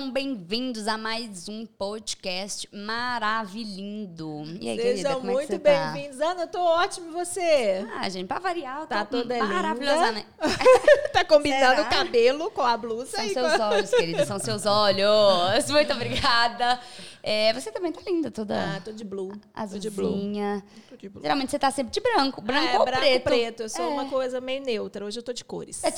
Sejam bem-vindos a mais um podcast maravilhindo. E aí, querida, Sejam é que muito você tá? bem-vindos. Ana, eu tô ótimo e você? Ah, gente, pra variar, eu Tá tô toda né? tá combinando Será? o cabelo com a blusa São seus com... olhos, querida, são seus olhos. Muito obrigada. É, você também tá linda, toda Ah, tô de blue. Tô de blue. azulzinha. Tô de blue. Geralmente você tá sempre de branco, branco é, ou branco preto. preto. Eu sou É. uma coisa meio neutra. Hoje eu tô de cores.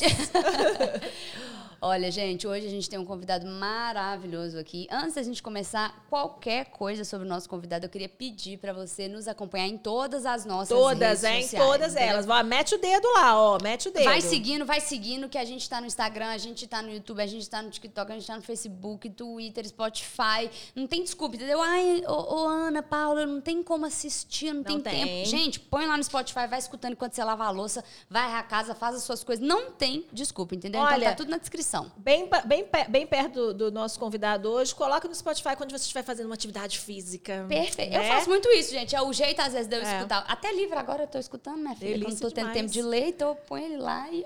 Olha, gente, hoje a gente tem um convidado maravilhoso aqui. Antes da gente começar qualquer coisa sobre o nosso convidado, eu queria pedir pra você nos acompanhar em todas as nossas Todas, redes hein? sociais. Todas entendeu? elas. Vai, mete o dedo lá, ó. Mete o dedo. Vai seguindo, vai seguindo, que a gente tá no Instagram, a gente tá no YouTube, a gente tá no TikTok, a gente tá no Facebook, Twitter, Spotify. Não tem desculpa, entendeu? Ai, ô, ô, Ana, Paula, não tem como assistir, não, tem, tem. tempo. Gente, põe lá no Spotify, vai escutando enquanto você lava a louça, vai a casa, faz as suas coisas. Não tem desculpa, entendeu? então Olha, tá tudo na descrição. Bem, bem, bem perto do, do nosso convidado hoje, coloca no Spotify quando você estiver fazendo uma atividade física. Perfeito. Eu né? faço muito isso, gente. É o jeito, às vezes, de eu É. escutar. Até livro agora eu tô escutando, minha filha. Delícia Quando tô tendo demais. tempo de ler, então eu ponho ele lá e...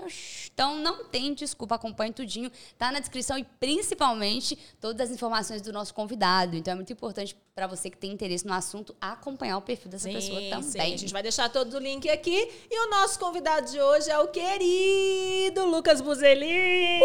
Então, não tem desculpa. Acompanhe tudinho. Tá na descrição e, principalmente, todas as informações do nosso convidado. Então, é muito importante para você que tem interesse no assunto acompanhar o perfil dessa pessoa Sim, também. sim. A gente vai deixar todo o link aqui. E o nosso convidado de hoje é o querido Lucas Buzelin.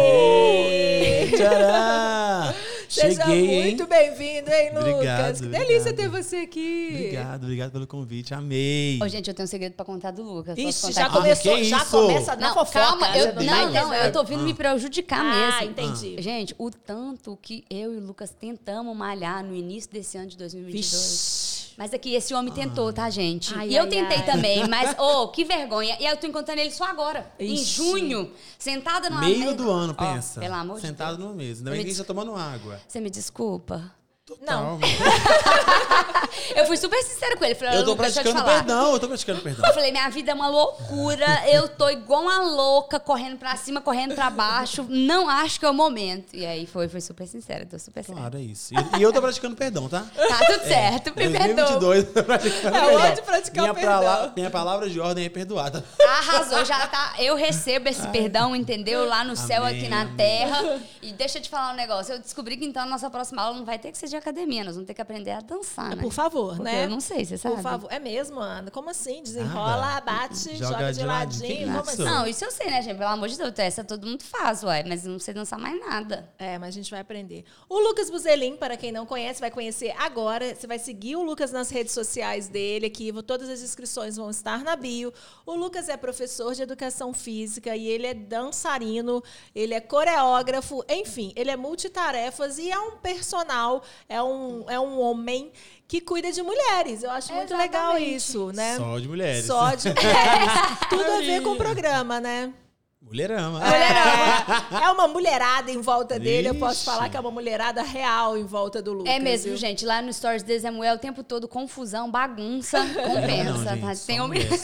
Ei, tcharam! Seja Cheguei, muito bem-vindo, hein, Lucas? Obrigado, que delícia obrigado. ter você aqui. Obrigado, obrigado pelo convite. Amei. Ô, gente, eu tenho um segredo pra contar do Lucas. Ixi, contar já aqui? começou, que já isso? começa na Não, fofoca. calma. Eu, Você não, não, eu tô vindo me prejudicar Ah, mesmo. entendi. Gente, o tanto que eu e o Lucas tentamos malhar no início desse ano de 2022. Vixe. Mas aqui, esse homem tentou, tá, gente? Ai, e eu ai, tentei ai. também, mas, ô, que vergonha. E aí eu tô encontrando ele só agora, em Ixi. junho, sentada numa Meio do ano, Ó, pensa. pelo amor de Sentado Deus. numa mesa. Ainda bem que a gente tá tomando água. Você me desculpa? Não. Total. Eu fui super sincera com ele. Falei, Eu tô Lucas, praticando perdão, eu tô praticando perdão. Eu falei, minha vida é uma loucura, eu tô igual uma louca, correndo pra cima, correndo pra baixo, não acho que é o momento. E aí foi, foi super sincera, tô super sincera. Claro, é isso. E, e eu tô praticando perdão, tá? Tá tudo certo, me perdoa. 2022, tô praticando É perdão. hora de praticar minha o perdão. pala- minha palavra de ordem é perdoada. Arrasou, já tá. Eu recebo esse perdão, entendeu? Lá no céu, Amém, aqui na amém. terra. E deixa eu te falar um negócio. Eu descobri que então a nossa próxima aula não vai ter que ser de academia, nós vamos ter que aprender a dançar, né? Por favor, Porque né? eu não sei, você sabe? Por favor. É mesmo, Ana? Como assim? Desenrola, Nada. bate, Joga joga, de de ladinho. ladinho. Como assim? Não, isso eu sei, né, gente? Pelo amor de Deus, essa todo mundo faz, ué. Mas não sei dançar mais nada. É, mas a gente vai aprender. O Lucas Buzelin, para quem não conhece, vai conhecer agora. Você vai seguir o Lucas nas redes sociais dele aqui. vou- Todas as inscrições vão estar na bio. O Lucas é professor de educação física e ele é dançarino, ele é coreógrafo, enfim, ele é multitarefas e é um personal, é um, é um homem que cuida de mulheres. Eu acho muito legal isso, né? Só de mulheres. Só de mulheres. Tudo a ver com o programa, né? Mulherama. Mulherada. É uma mulherada em volta dele. Eu posso Ixi. falar que é uma mulherada real em volta do Lucas. É mesmo, viu? gente. Lá no Stories de Samuel, o tempo todo confusão, bagunça, Não, compensa. tá? gente, Tem mulher, mulher,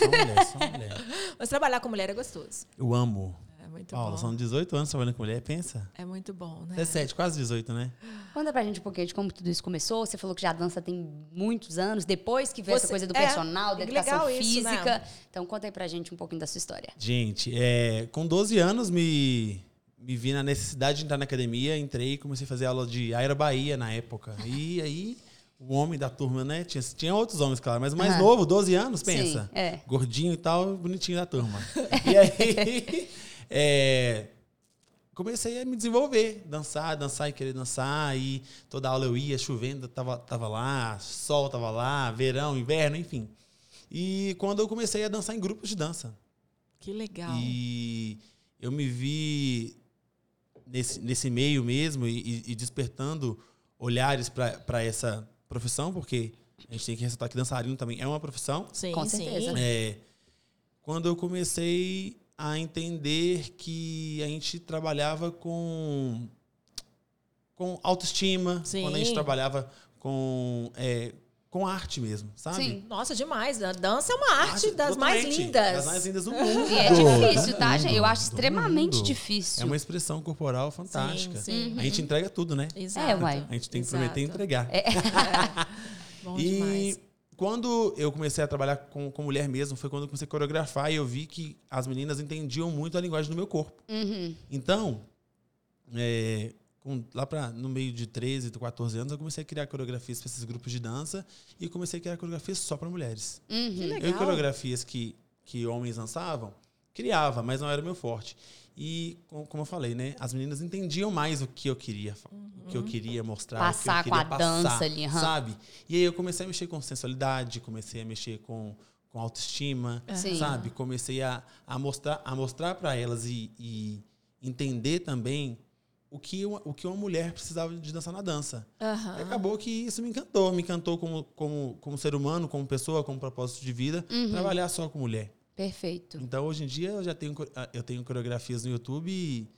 só mulher. Mas trabalhar com mulher é gostoso. Eu amo. Muito Paula, bom. são 18 anos trabalhando com mulher, pensa. É muito bom, né? 17, quase 18, né? Conta pra gente um pouquinho de como tudo isso começou. Você falou que já dança tem muitos anos, depois que veio essa Você- coisa do é, personal, da educação legal isso, né? física. Então conta aí pra gente um pouquinho da sua história. Gente, é, com 12 anos me, me vi na necessidade de entrar na academia, entrei e comecei a fazer aula de Aero Bahia na época. E aí, o homem da turma, né? Tinha, tinha outros homens, claro, mas o mais Aham. novo, 12 anos, pensa. Sim, é. Gordinho e tal, bonitinho da turma. e aí, é, comecei a me desenvolver, dançar, dançar e querer dançar. E toda aula eu ia, chovendo, tava, tava lá, sol tava lá, verão, inverno, enfim. E quando eu comecei a dançar em grupos de dança. Que legal. E eu me vi nesse, nesse meio mesmo e, e- despertando olhares para essa profissão, porque a gente tem que ressaltar que dançarino também é uma profissão. Sim, Com certeza. É, quando eu comecei a entender que a gente trabalhava com, com autoestima, Sim. quando a gente trabalhava com, é, com arte mesmo, sabe? Sim. Nossa, demais. A dança é uma arte das totalmente, mais lindas. Das mais lindas do mundo. E é difícil, tá, gente? Eu acho extremamente mundo. difícil. É uma expressão corporal fantástica. Sim, sim. A gente entrega tudo, né? Exato. É, uai. A gente tem que Exato. prometer entregar. Bom e demais. Quando eu comecei a trabalhar com, com mulher mesmo, foi quando eu comecei a coreografar e eu vi que as meninas entendiam muito a linguagem do meu corpo. Uhum. Então, é, com, lá pra, no meio de 13, 14 anos, eu comecei a criar coreografias para esses grupos de dança e comecei a criar coreografias só para mulheres. Uhum. Que legal. Eu coreografias que, que homens dançavam, criava, mas não era meu forte. E, com- como eu falei, né? As meninas entendiam mais o que eu queria, fa- o que eu queria mostrar, Passar o que eu com a queria passar, dança ali, aham. sabe? E aí eu comecei a mexer com sensualidade, comecei a mexer com, com autoestima, Sim. sabe? Comecei a, a mostrar a mostrar para elas e, e entender também o que, uma, o que uma mulher precisava de dançar na dança. Aham. E acabou que isso me encantou. Me encantou como, como, como ser humano, como pessoa, como propósito de vida, Uhum. trabalhar só com mulher. Perfeito. Então, hoje em dia, eu já tenho, ah, eu tenho coreografias no YouTube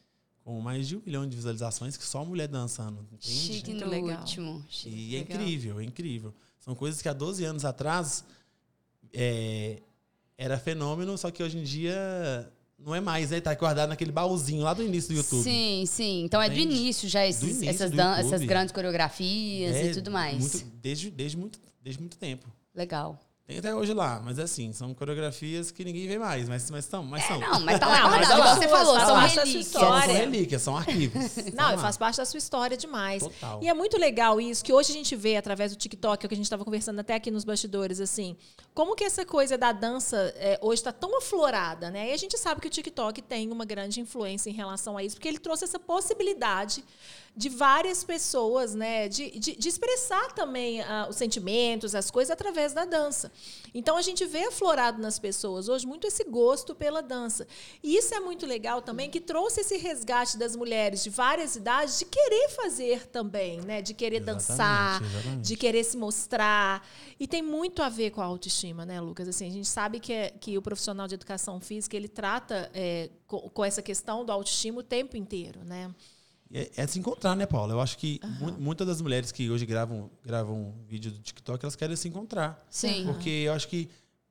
com mais de um milhão de visualizações que só mulher dançando. Entende? Chique no legal. último. Chique. E é Legal. incrível, é incrível. São coisas que há 12 anos atrás é, era fenômeno, só que hoje em dia não é mais, né? Tá guardado naquele baúzinho lá do início do YouTube. Sim, sim. Então é do Entende? início já esses- Do início essas, do essas grandes coreografias É e tudo mais. muito- desde, desde, muito, desde muito tempo. Legal. Tem até hoje lá, mas assim, são coreografias que ninguém vê mais, mas, mas são. Mas são. É, Não, mas tá lá Não, mas guardado. olha lá. Você falou, são relíquias. São, relíquias, são arquivos. Não, faz parte da sua história demais. Total. E é muito legal isso, que hoje a gente vê através do TikTok, é o que a gente estava conversando até aqui nos bastidores, assim, como que essa coisa da dança é, hoje está tão aflorada, né? E a gente sabe que o TikTok tem uma grande influência em relação a isso, porque ele trouxe essa possibilidade de várias pessoas, né, de, de, de expressar também ah, os sentimentos, as coisas através da dança. Então a gente vê aflorado nas pessoas hoje muito esse gosto pela dança. E isso é muito legal também, que trouxe esse resgate das mulheres de várias idades de querer fazer também, né, de querer Exatamente, dançar, exatamente. de querer se mostrar. E tem muito a ver com a autoestima, né, Lucas? Assim, a gente sabe que, é- que o profissional de educação física ele trata é, com, com essa questão do autoestima o tempo inteiro, né? É, é se encontrar, né, Paula? Eu acho que mu- muitas das mulheres que hoje gravam, gravam vídeo do TikTok, elas querem se encontrar. Sim. Porque eu acho que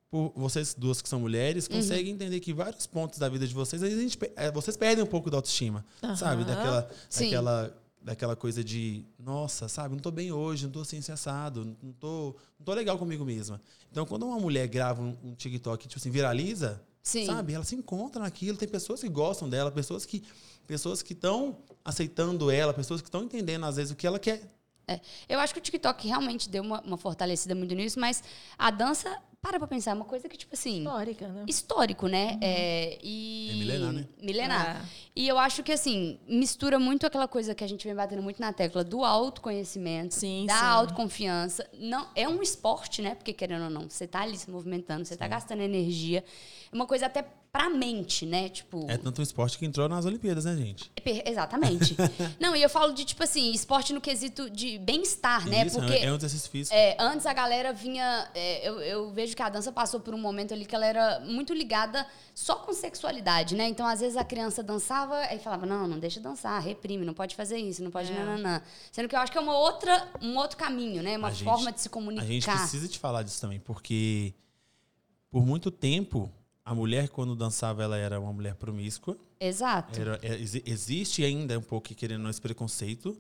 por vocês duas que são mulheres, conseguem entender que vários pontos da vida de vocês, às vezes a gente, é, vocês perdem um pouco da autoestima, sabe? Daquela, Sim. daquela, daquela coisa de, nossa, sabe? Não tô bem hoje, não tô assim, assado, não tô, não tô legal comigo mesma. Então, quando uma mulher grava um, um TikTok, tipo assim, viraliza, Sim. sabe? Ela se encontra naquilo, tem pessoas que gostam dela, pessoas que pessoas que estão aceitando ela, pessoas que estão entendendo às vezes o que ela quer. É, eu acho que o TikTok realmente deu uma, uma fortalecida muito nisso, mas a dança, para pra pensar, é uma coisa que, tipo assim, Histórica, né? histórico, né? É, e... É milenar, né? Milenar. É. E eu acho que, assim, mistura muito aquela coisa que a gente vem batendo muito na tecla do autoconhecimento, Sim, da sim. autoconfiança. Não, é um esporte, né? Porque, querendo ou não, você tá ali se movimentando, você tá gastando energia. É uma coisa até pra mente, né? Tipo... É tanto um esporte que entrou nas Olimpíadas, né, gente? Per- Exatamente. não, e eu falo de, tipo assim, esporte no quesito de bem-estar, né? Isso, Porque é um exercício físico. é, antes a galera vinha. é, eu, eu vejo que a dança passou por um momento ali que ela era muito ligada só com sexualidade, né? Então, às vezes, a criança dançava e falava: não, não deixa dançar, reprime, não pode fazer isso, não pode. É. Nananã. Sendo que eu acho que é uma outra, um outro caminho, né? Uma A gente- forma de se comunicar. A gente precisa te falar disso também, porque por muito tempo a mulher quando dançava ela era uma mulher promíscua. Exato. Era- é, exi- existe ainda um pouco querendo não esse preconceito.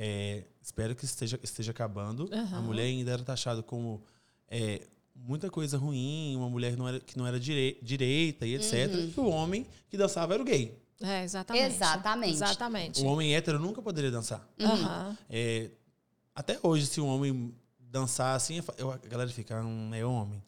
É, espero que esteja esteja acabando. A mulher ainda era taxada como é, muita coisa ruim, uma mulher que não era, que não era direi- direita e etc. Uhum. E o homem que dançava era o gay. É, exatamente. Exatamente. Exatamente. O homem hétero nunca poderia dançar. Aham. É, até hoje, se um homem dançar assim, eu- a galera fica, hum, é homem.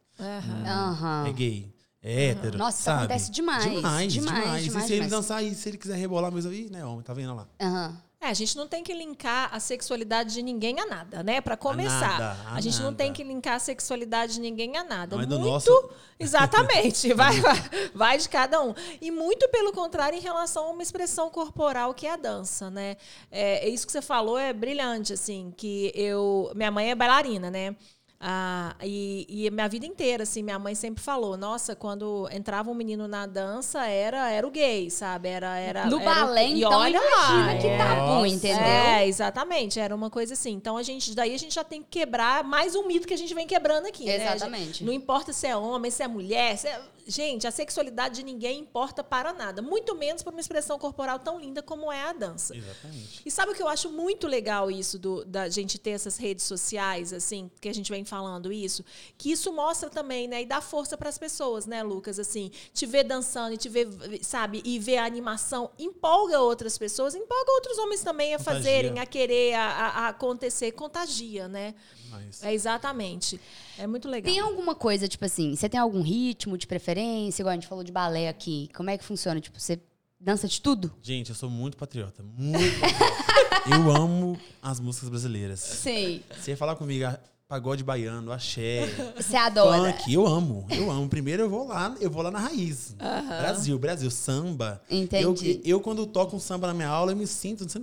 Aham. é gay, é hétero. Nossa, isso sabe? acontece demais, Demais, demais, demais. demais, e se ele demais. dançar e se ele quiser rebolar mesmo, aí, né, homem, tá vendo lá? Aham. É, a gente não tem que linkar a sexualidade de ninguém a nada, né? Pra começar. nada, a a gente não nada. tem que linkar a sexualidade de ninguém a nada. Não é muito, nosso- exatamente. vai, vai, vai de cada um. E muito pelo contrário em relação a uma expressão corporal que é a dança, né? É, isso que você falou é brilhante, assim, que eu, minha mãe é bailarina, né? Ah, e, e a minha vida inteira, assim, minha mãe sempre falou, nossa, quando entrava um menino na dança, era, era o gay, sabe? Era, era, No era- balé, e então, olha lá, imagina que é. tabu, entendeu? É, exatamente. Era uma coisa assim. Então a gente, daí a gente já tem que quebrar mais um mito que a gente vem quebrando aqui. né? Exatamente. Não importa se é homem, se é mulher. se é- Gente, a sexualidade de ninguém importa para nada. Muito menos para uma expressão corporal tão linda como é a dança. Exatamente. E sabe o que eu acho muito legal isso do, da gente ter essas redes sociais, assim, que a gente vem falando isso, que isso mostra também, né? E dá força para as pessoas, né, Lucas? Assim, te ver dançando e te ver, sabe, e ver a animação empolga outras pessoas, empolga outros homens também a Contagia. fazerem, a querer, a, a- acontecer, contagia, né? Mas- É exatamente. É muito legal. Tem alguma coisa, tipo assim, você tem algum ritmo de preferência? Igual a gente falou de balé aqui. Como é que funciona? Tipo, você dança de tudo? Gente, eu sou muito patriota. Muito patriota. eu amo as músicas brasileiras. Sim. Você ia falar comigo, ah, pagode baiano, axé, Você adora. funk, eu amo, eu amo. Primeiro eu vou lá, eu vou lá na raiz. Brasil, Brasil, samba. Entendi. Eu, eu, quando toco um samba na minha aula, eu me sinto, não sei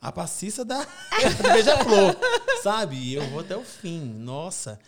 a passista da, da Beija-Flor, sabe? E eu vou até o fim. Nossa,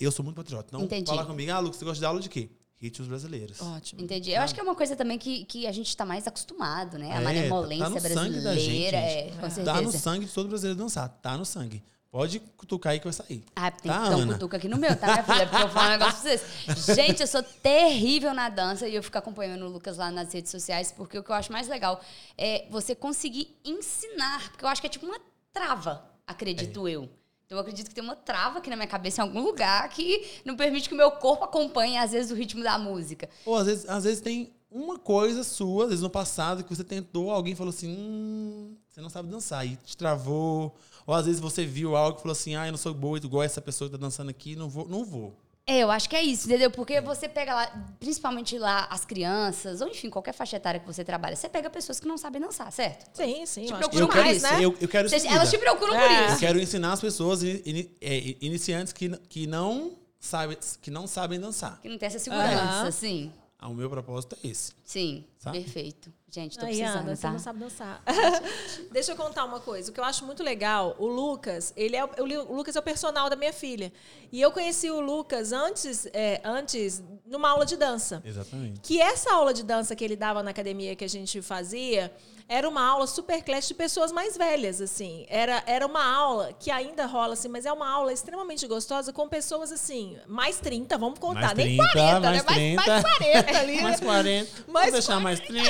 eu sou muito patriota. Então, Entendi. fala comigo, ah, Lucas, você gosta de aula de quê? Ritmos brasileiros. Ótimo. Entendi. Eu acho que é uma coisa também que, que a gente tá mais acostumado, né? A É, malemolência tá no sangue da gente, brasileira. é, gente. com Tá certeza. no sangue de todo brasileiro dançar, tá no sangue. Pode cutucar aí que vai sair. Ah, tem Tá, que dar um Ana? cutuca aqui no meu, tá, minha filha? Porque eu vou falar um negócio pra vocês. Gente, eu sou terrível na dança e eu fico acompanhando o Lucas lá nas redes sociais, porque o que eu acho mais legal é você conseguir ensinar. Porque eu acho que é tipo uma trava, acredito É. eu. Então eu acredito que tem uma trava aqui na minha cabeça em algum lugar que não permite que o meu corpo acompanhe, às vezes, o ritmo da música. Ou às vezes, às vezes tem uma coisa sua, às vezes no passado, que você tentou, alguém falou assim, hum, você não sabe dançar, e te travou. Ou às vezes você viu algo e falou assim, ah, eu não sou boa igual essa pessoa que tá dançando aqui, não vou, não vou. É, eu acho que é isso, entendeu? Porque você pega lá, principalmente lá as crianças, ou enfim, qualquer faixa etária que você trabalha, você pega pessoas que não sabem dançar, certo? Sim, sim. Te eu acho que procura Eu quero, mais, demais, né? eu, eu quero Vocês- elas te procuram É. por Eu isso. quero ensinar as pessoas, ini- ini- é, iniciantes, que, que, não sabem, que não sabem dançar. Que não tem essa segurança, Aham. sim. Ah, O meu propósito é esse. Sim, Sabe? perfeito. Gente, tô Aí, precisando, Ana, você tá? não sabe dançar. Deixa eu contar uma coisa. O que eu acho muito legal, o Lucas, ele é o, o Lucas é o personal da minha filha. E eu conheci o Lucas antes, é, antes numa aula de dança. Exatamente. Que essa aula de dança que ele dava na academia que a gente fazia era uma aula super classe de pessoas mais velhas, assim. Era, era uma aula que ainda rola, assim, mas é uma aula extremamente gostosa com pessoas, assim, mais 30, vamos contar. Mais Nem 30, 40, mais né? Mais, 30. mais 40 ali. Mais 40. Mais Vamos deixar mais 30.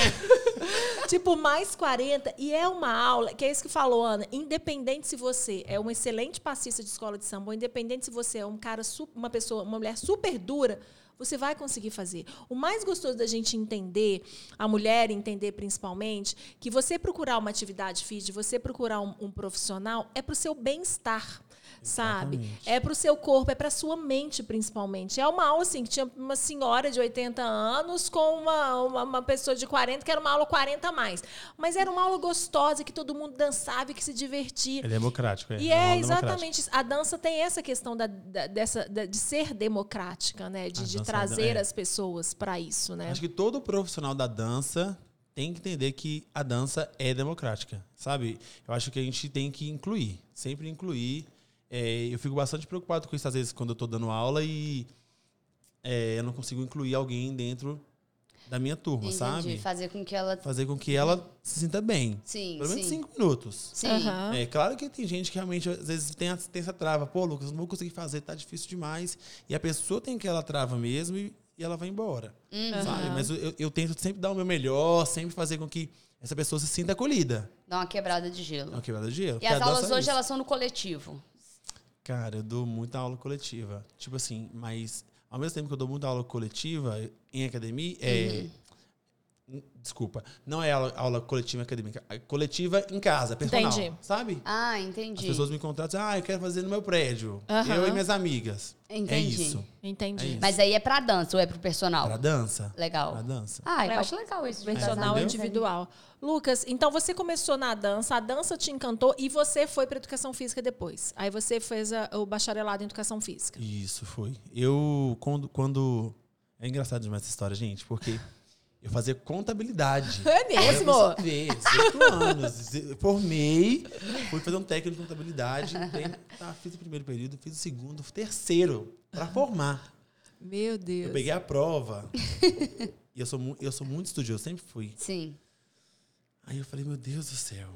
tipo, mais 40. E é uma aula, que é isso que falou, Ana. Independente se você é um excelente passista de escola de samba, ou independente se você é um cara, uma pessoa, uma mulher super dura, você vai conseguir fazer. O mais gostoso da gente entender, a mulher entender principalmente, que você procurar uma atividade física, você procurar um, um profissional, é para o seu bem-estar. Sabe? Exatamente. É para o seu corpo, é para sua mente, principalmente. É uma aula assim, que tinha uma senhora de 80 anos com uma, uma, uma pessoa de 40, que era uma aula 40 a mais. Mas era uma aula gostosa, que todo mundo dançava e que se divertia. É democrático, é. E é democrática. exatamente isso. A dança tem essa questão da, da- dessa, da- de ser democrática, né? De, A de dança trazer é. as pessoas para isso, né? Acho que todo profissional da dança tem que entender que a dança é democrática, sabe? Eu acho que a gente tem que incluir, sempre incluir. É, eu fico bastante preocupado com isso às vezes quando eu estou dando aula e é, eu não consigo incluir alguém dentro da minha turma, Entendi. sabe? Fazer com que ela. Fazer com que ela se sinta bem. Sim, Pelo menos sim. cinco minutos. Sim. Aham. É claro que tem gente que realmente às vezes tem, a- tem essa trava. Pô, Lucas, não vou conseguir fazer, tá difícil demais. E a pessoa tem aquela trava mesmo e, e ela vai embora. Uhum. Sabe? Mas eu, eu- tento sempre dar o meu melhor, sempre fazer com que essa pessoa se sinta acolhida. Dá uma quebrada de gelo. uma quebrada de gelo. E as aulas é hoje, isso. elas são no coletivo. Cara, eu dou muita aula coletiva. Tipo assim, mas ao mesmo tempo que eu dou muita aula coletiva em academia, é. Uhum. Desculpa, não é aula, aula coletiva acadêmica, é coletiva em casa, personal. Entendi. Sabe? Ah, As entendi. pessoas me contratam, ah, eu quero fazer no meu prédio. Aham. Eu e minhas amigas. É Entendi. isso. Entendi. É isso. Mas aí é pra dança ou é pro personal? Pra dança. Legal. Pra dança. Ah, eu É, acho legal isso. Personal entendeu? individual. Lucas, então você começou na dança, a dança te encantou e você foi para educação física depois. Aí você fez a- o bacharelado em educação física. Isso foi. Eu, quando, quando. É engraçado demais essa história, gente, porque eu fazia contabilidade. É mesmo? Ver, cinco anos. Formei, fui fazer um técnico de contabilidade. tem- tá, fiz o primeiro período, fiz o segundo, o terceiro, pra formar. Meu Eu Deus. peguei a prova. e eu sou, eu sou muito estudioso, sempre fui. Sim. Aí eu falei, meu Deus do céu.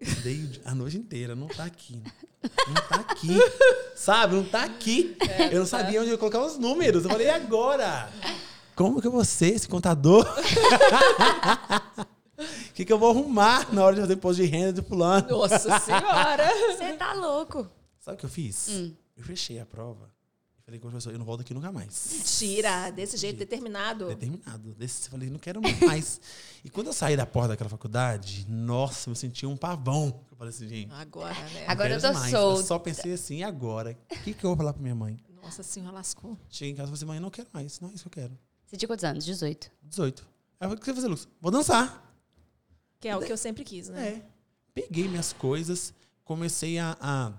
Di- a noite inteira, não tá aqui. Não tá aqui. Sabe? Não tá aqui. eu não sabia onde eu ia colocar os números. Eu falei, e agora? Como que eu vou ser esse contador? O que, que eu vou arrumar na hora de fazer imposto de renda de fulano? Nossa senhora. Você tá louco. Sabe o que eu fiz? Hum. Eu fechei a prova. E falei com o professor, eu não volto aqui nunca mais. Mentira, desse jeito, Jeito. determinado. Determinado. Desse, eu falei, não quero mais. e quando eu saí da porta daquela faculdade, nossa, eu senti um pavão. Eu falei assim, gente. Agora, né? Agora eu tô mais. solta. Eu só pensei assim, e agora? O que, que eu vou falar pra minha mãe? Nossa senhora, lascou. Cheguei em casa e falei assim, mãe, não quero mais. Não é isso que eu quero. Você tinha quantos anos? 18. 18. Aí eu falei, o que você vai fazer, Lucas? Vou dançar. Que é o que eu sempre quis, né? É. Peguei minhas coisas, comecei a, a,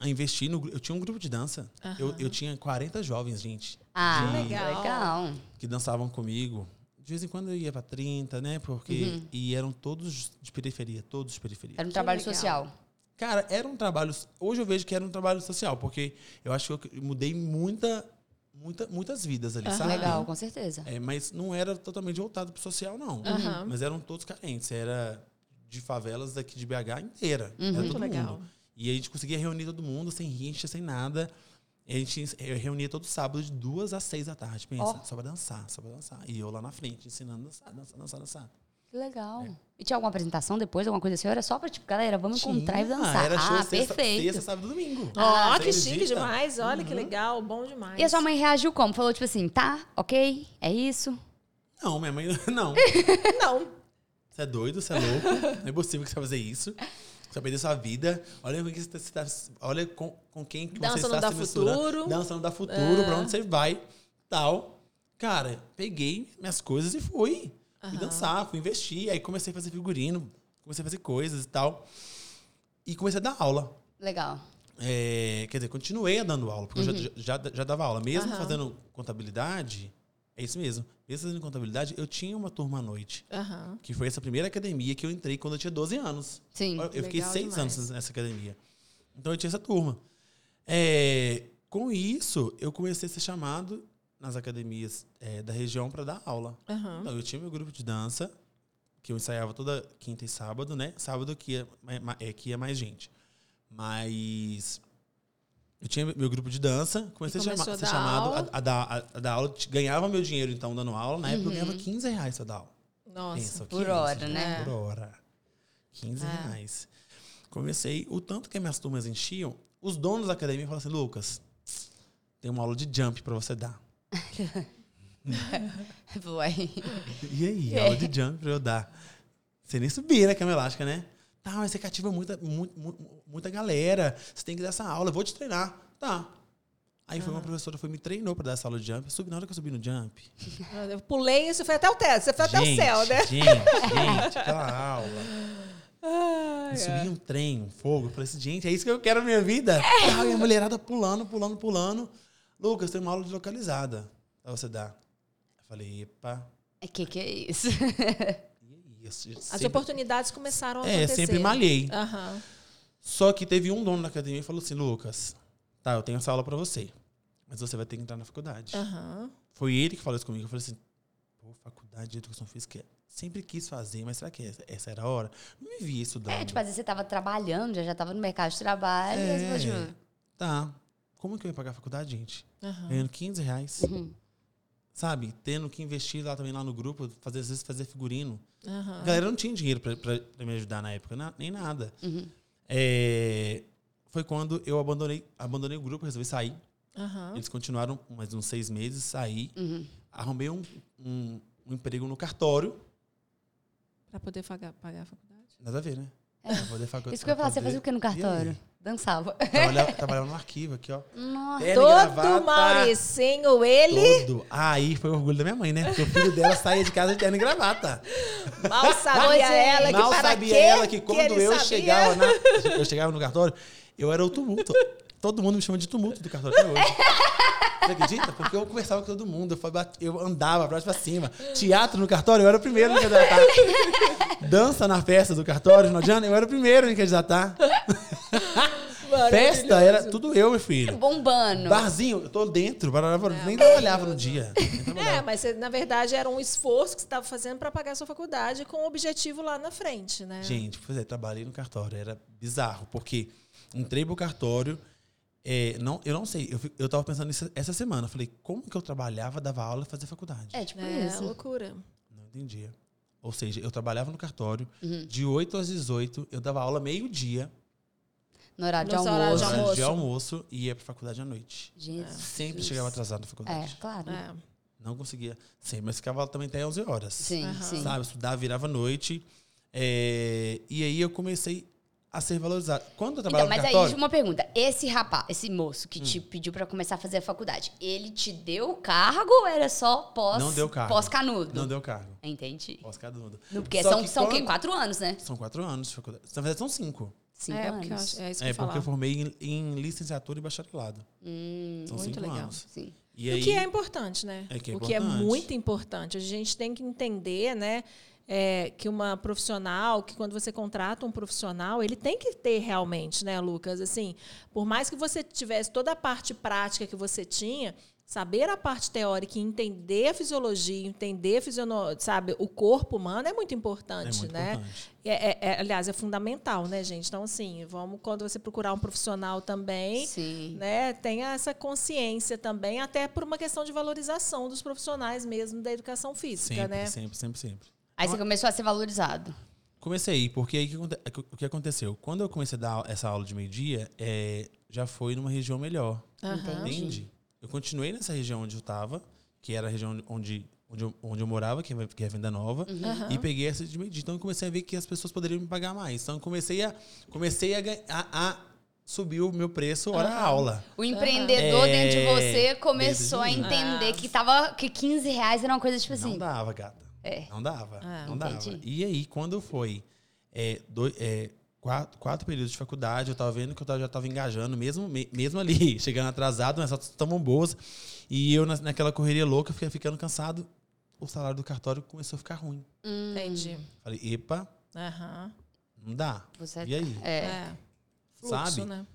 a investir no. Eu tinha um grupo de dança. Eu, eu tinha 40 jovens, gente, Ah, Que legal. legal. que dançavam comigo. De vez em quando eu ia pra 30, né? Porque. E eram todos de periferia, todos de periferia. Era um trabalho legal. social. Cara, era um trabalho. Hoje eu vejo que era um trabalho social, porque eu acho que eu mudei muita, muita, muitas vidas ali, Aham. sabe? Legal, com certeza. É, mas não era totalmente voltado pro social, não. Aham. Mas eram todos carentes. Era de favelas daqui de BH inteira. Era Muito legal. mundo. E a gente conseguia reunir todo mundo sem rixa, sem nada. E a gente eh, reunia todo sábado de duas às seis da tarde. Pensa, Ó. só pra dançar, só pra dançar. E eu lá na frente, ensinando a dançar, dançar, dançar, dançar. Que legal. E tinha alguma apresentação depois, alguma coisa assim? Ou era só pra, tipo, galera, vamos encontrar e Tinha, dançar. Era show ah, sexta, perfeito. sexta, sábado e domingo. Ó, Ah, que você chique demais. Olha que legal, bom demais. E a sua mãe reagiu como? Falou, tipo assim, tá, ok, é isso? Não, minha mãe, não. Não. Você é doido, você é louco. Não é possível que você vai fazer isso. Você vai perder sua vida. Olha com quem você está, olha com, com quem que Dança você está se misturando. futuro. Dança não dá futuro, pra onde você vai, tal. Cara, peguei minhas coisas e fui. Fui dançar, fui investir. Aí comecei a fazer figurino, comecei a fazer coisas e tal. E comecei a dar aula. Legal. É, quer dizer, continuei dando aula, porque eu já, já, já dava aula. Mesmo Aham. fazendo contabilidade, é isso mesmo. Mesmo fazendo contabilidade, eu tinha uma turma à noite. Aham. Que foi essa primeira academia que eu entrei quando eu tinha 12 anos. Sim. Eu eu fiquei seis demais. anos nessa academia. Então eu tinha essa turma. É, com isso, eu comecei a ser chamado nas academias é, da região para dar aula. Aham. Então, eu tinha meu grupo de dança, que eu ensaiava toda quinta e sábado, né? Sábado que ia, ma- é, que ia mais gente. Mas eu tinha meu grupo de dança, comecei a, chama- a ser chamado aula? a, a dar, a- dar aula. Ganhava meu dinheiro, então, dando aula. Na época eu ganhava 15 reais pra dar aula. Nossa. Pensa, Por 15, hora, né? Por hora. 15 É. reais. Comecei, o tanto que minhas turmas enchiam, os donos da academia falaram assim, Lucas, tem uma aula de jump pra você dar. E aí, aula de jump pra eu dar? Você nem subia na cama elástica, né? Tá, mas você cativa muita, mu- mu- muita galera. Você tem que dar essa aula, eu vou te treinar. Tá. Aí foi uma professora foi me treinou pra dar essa aula de jump. Eu subi, na hora que eu subi no jump. Eu pulei você foi até o teto. Você foi até o gente, céu, né? Gente, gente, aquela aula. Ai, Eu subi um trem, um fogo. Eu falei assim, gente, é isso que eu quero na minha vida. Ah, e a mulherada pulando, pulando, pulando. Lucas, tem uma aula de localizada pra você dar. Eu falei, epa, O que, que é isso? e isso? As Sempre- oportunidades começaram a É, acontecer. sempre malhei. Aham. Só que teve um dono da academia e falou assim, Lucas, tá, eu tenho essa aula pra você. Mas você vai ter que entrar na faculdade. Aham. Foi ele que falou isso comigo. Eu falei assim, pô, faculdade de educação física. Sempre quis fazer, mas será que essa, essa era a hora? Não me via estudando. É, tipo, às vezes você tava trabalhando, já, já tava no mercado de trabalho. É. falou, tipo, Tá. Como que eu ia pagar a faculdade, gente? Aham. Ganhando 15 reais. Uhum. Sabe? Tendo que investir lá também lá no grupo, fazer, às vezes fazer figurino. Aham. A galera não tinha dinheiro pra me ajudar na época, na- nem nada. Uhum. É, foi quando eu abandonei, abandonei o grupo, resolvi sair. Eles continuaram mais uns seis meses, saí. Uhum. Arrumei um, um, um emprego no cartório. Pra poder pagar, pagar a faculdade. Nada a ver, né? Pra poder facu- É. Isso que eu ia falar, você fazia o que no cartório? Dançava. Trabalhava, trabalhava no arquivo aqui, ó. Nossa. Todo gravata. Mauricinho, ele Todo. Aí foi o orgulho da minha mãe, né? Porque o filho dela saía de casa de terno e gravata. mal sabia ela que Mal para sabia ela que quando eu sabia. chegava na, eu chegava no cartório, eu era o tumulto. Todo mundo me chama de tumulto do cartório até hoje. Você acredita? Porque eu conversava com todo mundo, eu, andava pra pra cima. Teatro no cartório, eu era o primeiro a me candidatar. Dança na festa do cartório, no Jana, eu era o primeiro a me candidatar. Festa era tudo eu, meu filho. Bombando. Barzinho, eu tô dentro, barará, nem trabalhava no dia. É, mas você, na verdade era um esforço que você estava fazendo para pagar a sua faculdade com um objetivo lá na frente, né? Gente, pois é, trabalhei no cartório, era bizarro, porque entrei pro cartório, é, não, eu não sei, eu, eu tava pensando nisso essa semana, eu falei, como que eu trabalhava, dava aula e fazia faculdade? É, tipo É, isso. loucura. Não entendia. Ou seja, eu trabalhava no cartório, Uhum. de 8 às 18, eu dava aula meio-dia. No horário de Nos almoço. horários de Horário almoço. de almoço e ia pra faculdade à noite. Jesus. Sempre chegava atrasado na É, faculdade. claro. É. Não conseguia. Sempre, mas ficava também até 11 horas. Sim, sim. Sabe? Estudava, virava noite. É, e aí eu comecei a ser valorizado. Quando eu Então, trabalhava mas no aí, cartório... uma pergunta. Esse rapaz, esse moço que Hum. te pediu pra começar a fazer a faculdade, ele te deu o cargo ou era só pós Não deu cargo. pós-canudo? Não deu cargo. Entendi. Pós-canudo. Não, Porque Só são, que são o quê? quando- Quatro anos, né? São quatro anos de faculdade. Na verdade, são cinco. Cinco é, porque eu anos. acho, é isso que É, porque falar. eu formei em, em licenciatura e bacharelado. Hum, São muito legal. anos. sim. E o aí, que é importante, né? É que é o que é importante. muito importante. A gente tem que entender, né? é, que uma profissional, que quando você contrata um profissional, ele tem que ter realmente, né, Lucas? Assim, por mais que você tivesse toda a parte prática que você tinha, saber a parte teórica e entender a fisiologia, entender a fisiono, sabe, o corpo humano é muito é importante, muito né? importante. É, é- é- aliás, é fundamental, né, gente? Então, assim, vamos quando você procurar um profissional também, Sim. né, tenha essa consciência também, até por uma questão de valorização dos profissionais mesmo da educação física, Sempre, né? sempre, sempre, sempre. Aí você começou a ser valorizado. Comecei, porque aí o que aconteceu? Quando eu comecei a dar essa aula de meio-dia, é, já foi numa região melhor. Aham. Entende? Eu continuei nessa região onde eu estava, que era a região onde, onde, eu, onde eu morava, que é, é Venda Nova, Aham. e peguei essa de meio-dia. Então eu comecei a ver que as pessoas poderiam me pagar mais. Então eu comecei a, comecei a, a, a subir o meu preço hora aula. O empreendedor É, dentro de você começou a entender Ah. que, tava, que 15 reais era uma coisa tipo Não assim. dava, gata. É. Não dava. Ah, não dava. entendi. E aí, quando foi é, doi- é, quatro, quatro períodos de faculdade, eu tava vendo que eu tava- já tava engajando, mesmo, me- mesmo ali, chegando atrasado, mas elas estavam boas. E eu, na- naquela correria louca, fiquei ficando cansado. O salário do cartório começou a ficar ruim. Hum, Entendi. Falei, epa, Aham. não dá. Você E aí? É. É. Fluxo, Sabe? né?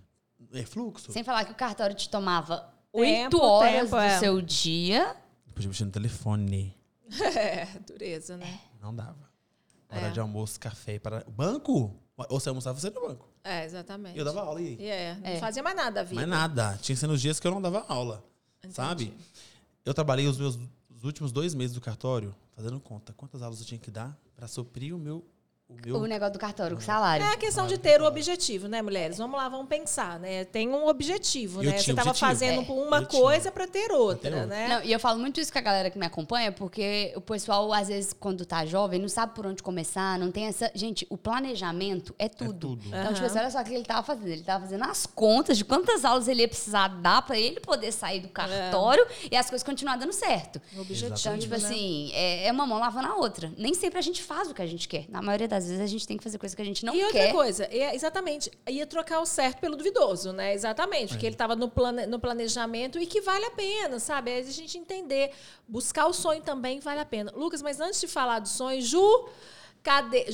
É fluxo. Sem falar que o cartório te tomava oito horas tempo, do é. seu dia. Podia mexer no telefone. É, dureza, né? Não dava. Hora É. de almoço, café para. Banco? Ou você almoçava, você no banco. É, exatamente. Eu dava aula e aí? E é, não É. fazia mais nada da vida. Mas nada. Tinha sido nos dias que eu não dava aula. Entendi. Sabe? Eu trabalhei os meus os últimos dois meses do cartório fazendo conta. Quantas aulas eu tinha que dar para suprir o meu. O meu O negócio do cartório, o salário. É a questão de ter o objetivo, né, mulheres? Vamos lá, vamos pensar, né? Tem um objetivo, Eu né? Você estava fazendo É. uma Eu coisa para ter outra, outra. né? Não, e eu falo muito isso com a galera que me acompanha, porque o pessoal, às vezes, quando tá jovem, não sabe por onde começar, não tem essa. Gente, o planejamento é tudo. tudo. Então, tipo Aham. assim, olha só o que ele tava fazendo. Ele tava fazendo as contas de quantas aulas ele ia precisar dar pra ele poder sair do cartório e as coisas continuar dando certo. O objetivo, Então, tipo né? assim, é, é uma mão lavando a outra. Nem sempre a gente faz o que a gente quer. Na maioria das vezes, a gente tem que fazer coisa que a gente não e outra quer. coisa, é, exatamente, ia trocar o certo pelo duvidoso, né? Exatamente, porque ele estava no, plane, no planejamento e que vale a pena, sabe? Aí a gente entender, buscar o sonho também vale a pena. Lucas, mas antes de falar do sonho, Ju,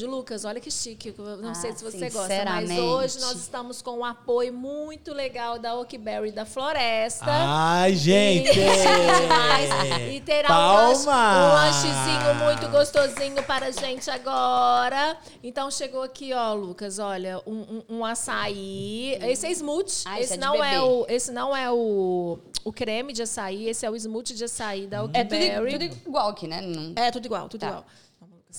Lucas, olha que chique, não Ah, sei se você gosta, mas hoje nós estamos com um apoio muito legal da Oakberry da Floresta. Ai, gente! E terá um, lanche- um lanchezinho muito gostosinho para a gente agora. Então chegou aqui, ó, Lucas, olha, um, um, um açaí. Esse é smoothie. Ah, esse esse, é não é o, esse não é o, o creme de açaí, esse é o smoothie de açaí da É tudo, Oakberry. tudo igual aqui, né? Não- É tudo igual, tudo Tá. igual.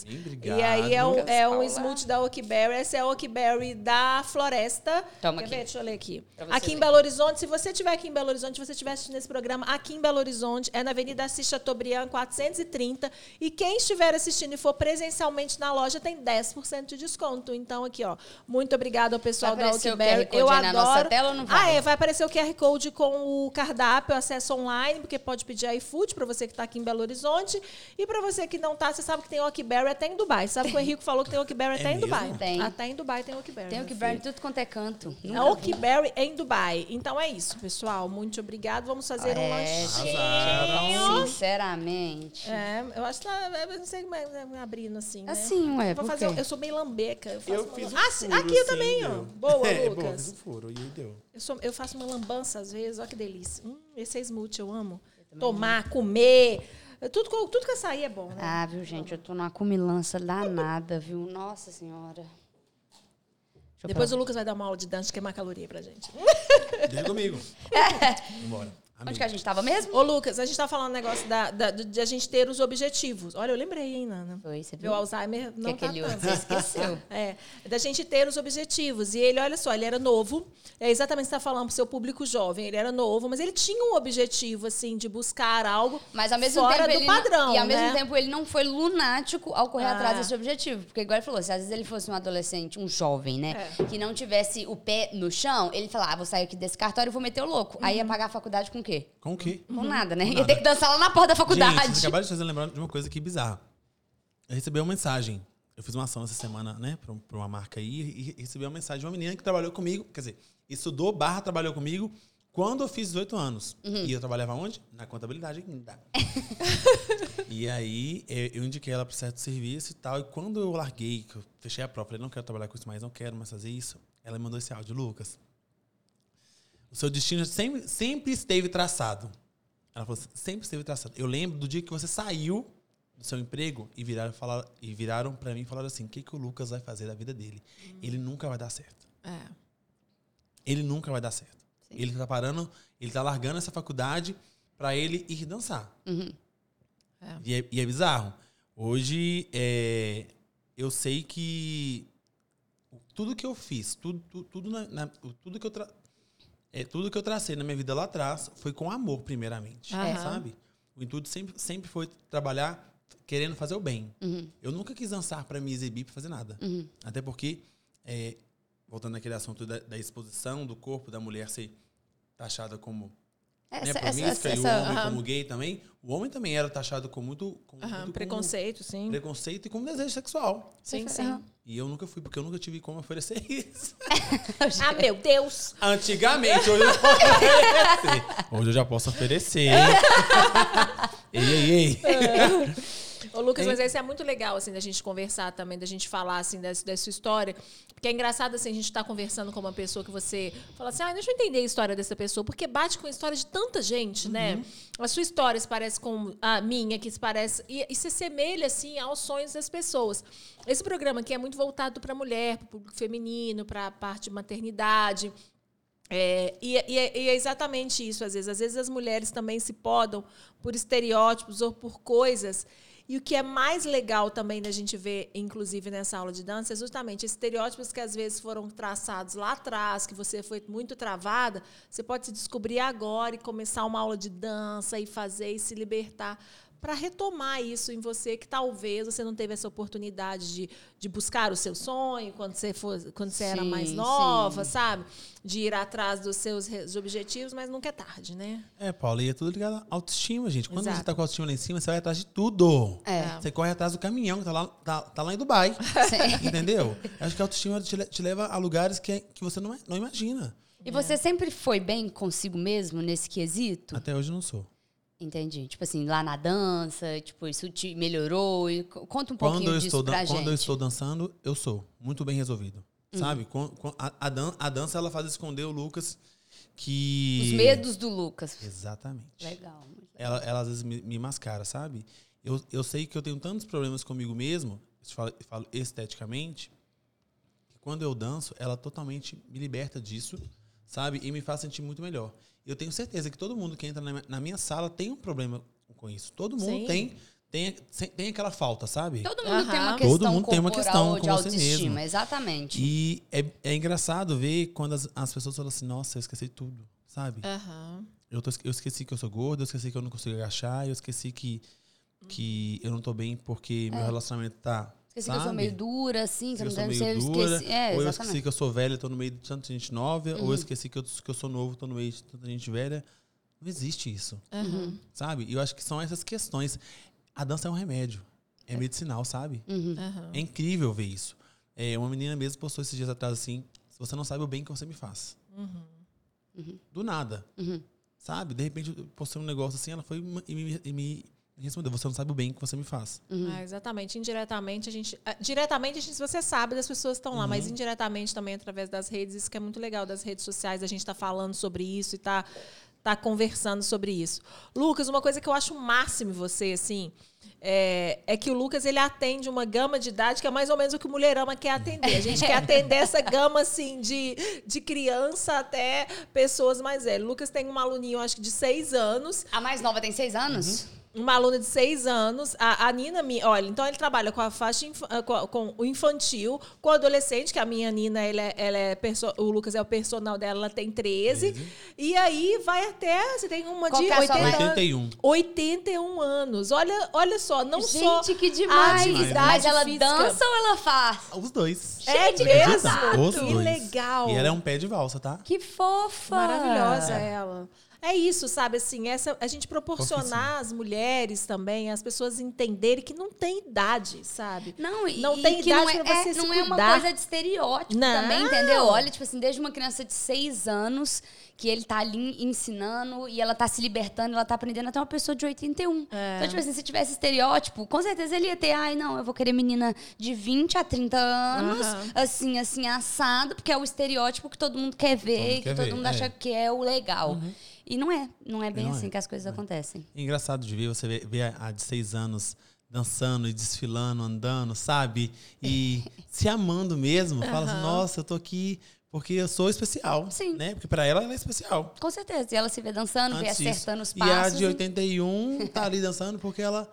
Obrigado. E aí é um, é um smoothie da Oakberry. Esse é o Oakberry da Floresta. Toma Quer aqui. ver? Deixa eu ler aqui. Aqui em ver. Belo Horizonte, se você estiver aqui em Belo Horizonte, se você estiver assistindo esse programa aqui em Belo Horizonte, é na Avenida Assis Chateaubriand, 430. E quem estiver assistindo e for presencialmente na loja, tem 10% de desconto. Então, aqui, ó. Muito obrigada ao pessoal Vai da aparecer o Oakberry. QR Code Eu aí na adoro. nossa tela ou não vai? Ah, é. Vai aparecer o QR Code com o cardápio, acesso online, porque pode pedir iFood para você que está aqui em Belo Horizonte. E para você que não está, você sabe que tem Oakberry até em Dubai. Sabe que o Henrique falou que tem Oakberry até em mesmo? Dubai. Tem. Até em Dubai tem Oakberry. Tem o meu que ver filho. tudo quanto é canto. É Nunca vi. Oakberry em Dubai. Então é isso, pessoal. Muito obrigado. Vamos fazer um É, lanchinho. Arrasaram. Sinceramente. É, eu acho que tá, eu não sei como é é abrindo assim, né? Assim, ué, Eu Vou fazer, eu sou bem lambeca. Eu, faço Eu fiz um Ah, sim, furo, aqui eu também, ó. deu. Boa, É, boa, Lucas. fiz um furo e deu. Eu, sou- eu faço uma lambança às vezes, olha que delícia. Hum, esse é smoothie, eu amo. Tomar, comer. Tudo, com- tudo que açaí é bom, né? Ah, viu, gente? Eu tô numa comilança danada, viu? Nossa Senhora. Depois o. Lucas vai dar uma aula de dança de queimar caloria pra gente. Deixa comigo. Vambora. Onde que a gente tava mesmo? Ô, Lucas, a gente tá falando um negócio da, da- de a gente ter os objetivos. Olha, eu lembrei, hein, Nana? Foi, você viu? Meu Alzheimer Que não tá aquele tanto. outro você esqueceu. É, da gente ter os objetivos. E ele, olha só, ele era novo. É exatamente o que você está falando para o seu público jovem. Ele era novo, mas ele tinha um objetivo, assim, de buscar algo Mas ao mesmo fora tempo do ele não- padrão, e ao né? mesmo tempo ele não foi lunático ao correr Ah. atrás desse objetivo, porque igual ele falou, se às vezes ele fosse um adolescente, um jovem, né, É. que não tivesse o pé no chão, ele falava, ah, vou sair aqui desse cartório e vou meter o louco. Aí Uhum. ia pagar a faculdade com o quê? Com o quê? Com nada, né? Ia nada. ter que dançar lá na porta da faculdade. Gente, vocês acabaram de fazer lembrar de uma coisa que bizarra. Eu recebi uma mensagem. Eu fiz uma ação essa semana, né, pra, um- pra uma marca aí, e recebi uma mensagem de uma menina que trabalhou comigo, quer dizer, estudou barra trabalhou comigo quando eu fiz 18 anos. E eu trabalhava onde? Na contabilidade ainda. e aí eu indiquei ela para certo serviço e tal. E quando eu larguei, que eu fechei a prova, falei, não quero trabalhar com isso mais, não quero mais fazer isso. Ela me mandou esse áudio, Lucas. O seu destino sempre, sempre esteve traçado. Ela falou assim, sempre esteve traçado. Eu lembro do dia que você saiu do seu emprego e viraram, falar, e viraram para mim e falaram assim: o que, que o Lucas vai fazer da vida dele? Ele nunca vai dar certo. É. Ele nunca vai dar certo. Ele tá parando, ele tá largando essa faculdade para ele ir dançar. É. E, é, e é bizarro. Hoje, é, eu sei que tudo que eu fiz, tudo, tudo, tudo, na- na- tudo que eu tra- é, tudo que eu tracei na minha vida lá atrás foi com amor, primeiramente. Aham. Sabe? O intuito sempre, sempre foi trabalhar querendo fazer o bem. Eu nunca quis dançar para me exibir, para fazer nada. Até porque, é, voltando naquele assunto da, da exposição do corpo da mulher ser taxada como né, Essa, essa, promíscua essa, e o essa- homem aham. como gay também, o homem também era taxado com muito, com Aham, muito como preconceito, sim. preconceito e como desejo sexual. Sim, sim. Aham. E eu nunca fui, porque eu nunca tive como oferecer isso. Ah, meu Deus! Antigamente, hoje eu posso oferecer. Hoje eu já posso oferecer. ei, ei, ei. Ô, Lucas, mas isso é muito legal, assim, da gente conversar também, da gente falar, assim, dessa, sua história. Porque é engraçado, assim, a gente tá conversando com uma pessoa que você fala assim, ah, deixa eu entender a história dessa pessoa, porque bate com a história de tanta gente, né? A sua história se parece com a minha, que se parece... E, e se assemelha, assim, aos sonhos das pessoas. Esse programa aqui é muito voltado para a mulher, para o público feminino, para a parte de maternidade. É, e, e é, e é exatamente isso, às vezes. Às vezes as mulheres também se podam por estereótipos ou por coisas. E o que é mais legal também da gente ver, inclusive nessa aula de dança, é justamente estereótipos que às vezes foram traçados lá atrás, que você foi muito travada, você pode se descobrir agora e começar uma aula de dança e fazer e se libertar para retomar isso em você que talvez você não teve essa oportunidade de, de buscar o seu sonho quando você for, quando você era Sim, mais sim. nova, sabe? De ir atrás dos seus objetivos, mas nunca é tarde, né? É, Paula, e é tudo ligado à autoestima, gente. Quando Exato. você tá com a autoestima lá em cima, você vai atrás de tudo. É. Você corre atrás do caminhão que tá lá, tá, tá lá em Dubai. Entendeu? Eu Acho que a autoestima te, te leva a lugares que, que você não, não imagina. E você sempre foi bem consigo mesmo nesse quesito? Até hoje eu não sou. Entendi. Tipo assim, lá na dança, tipo, isso te melhorou? E co- conta um Quando pouquinho eu, disso pra quando gente. eu estou dançando, eu sou muito bem resolvido. Uhum. Sabe? A, a dan- a dança, ela faz esconder o Lucas que... Os medos do Lucas. Exatamente. Legal. ela, ela às vezes me, me mascara, sabe? Eu, eu sei que eu tenho tantos problemas comigo mesmo, eu falo, eu falo esteticamente, que quando eu danço, ela totalmente me liberta disso, sabe? E me faz sentir muito melhor. Eu tenho certeza que todo mundo que entra na minha, sala tem um problema com isso. Todo mundo Sim. tem, tem, tem aquela falta, sabe? Todo mundo tem uma questão Todo mundo tem uma questão de com você mesmo. exatamente. E é, é engraçado ver quando as, as pessoas falam assim, nossa, eu esqueci tudo, sabe? Aham. Eu, tô- eu esqueci que eu sou gordo, eu esqueci que eu não consigo agachar, eu esqueci que, que eu não tô bem porque meu relacionamento tá. Esqueci sabe? que eu sou meio dura, assim, que eu não que eu deve ser, esqueci. É, ou eu esqueci exatamente. Uhum. que eu sou velho, tô no meio de tanta gente nova, ou eu esqueci que eu, que eu sou novo, tô no meio de tanta gente velha. Não existe isso, Aham. sabe? E eu acho que são essas questões. A dança é um remédio, é medicinal, sabe? Uhum. É incrível ver isso. É, uma menina mesmo postou esses dias atrás assim: se você não sabe o bem que você me faz. Do nada. Uhum. Sabe? De repente eu postei um negócio assim, ela foi e me, e me respondeu: você não sabe o bem que você me faz. Uhum. Ah, exatamente. Indiretamente, a gente. ah, Diretamente, a gente, você sabe das pessoas que estão lá, Uhum. mas indiretamente também através das redes, isso que é muito legal das redes sociais, a gente está falando sobre isso e tá, tá conversando sobre isso. Lucas, uma coisa que eu acho máximo em você, assim, é, é, que o Lucas ele atende uma gama de idade que é mais ou menos o que o Mulherama quer atender. A gente quer atender essa gama assim de, de criança até pessoas mais velhas. O Lucas tem um aluninho, acho que de seis anos. A mais nova tem seis anos? Uhum uma aluna de seis anos. A, a Nina, olha, então ele trabalha com a faixa inf, ah, com, com, o infantil, com o adolescente, que a minha Nina, ela é, ela é perso, o Lucas é o personal dela, ela tem 13. 13. E aí vai até. Você tem uma Qual de é 80, 81. 81 anos. Olha, olha só, não Gente, só. que demais. atividade Mas ela física. dança ou ela faz? Os dois. É Gente, mesmo? Os Que dois. legal. E ela é um pé de valsa, tá? Que fofa! Maravilhosa ela. É isso, sabe? Assim, essa, a gente proporcionar às mulheres também, as pessoas entenderem que não tem idade, sabe? Não, e, Não e tem que idade não é, pra você é, se não é uma coisa de estereótipo Não. também, entendeu? Olha, tipo assim, desde uma criança de seis anos que ele tá ali ensinando e ela tá se libertando, ela tá aprendendo até uma pessoa de 81. É. Então, tipo assim, se tivesse estereótipo, com certeza ele ia ter, ai, não, eu vou querer menina de 20 a 30 anos, assim, assim, assado, porque é o estereótipo que todo mundo quer ver, Todo mundo que todo ver, mundo é. acha que é o legal. E não é, não é bem Não assim é. que as coisas acontecem. Engraçado de ver, você vê, vê a, a de seis anos dançando e desfilando, andando, sabe? E se amando mesmo. Fala assim, nossa, eu tô aqui porque eu sou especial. Sim. Né? Porque pra ela, ela é especial. Com certeza. E ela se vê dançando, vê Antes disso. acertando os E a passos. de 81 tá ali dançando porque ela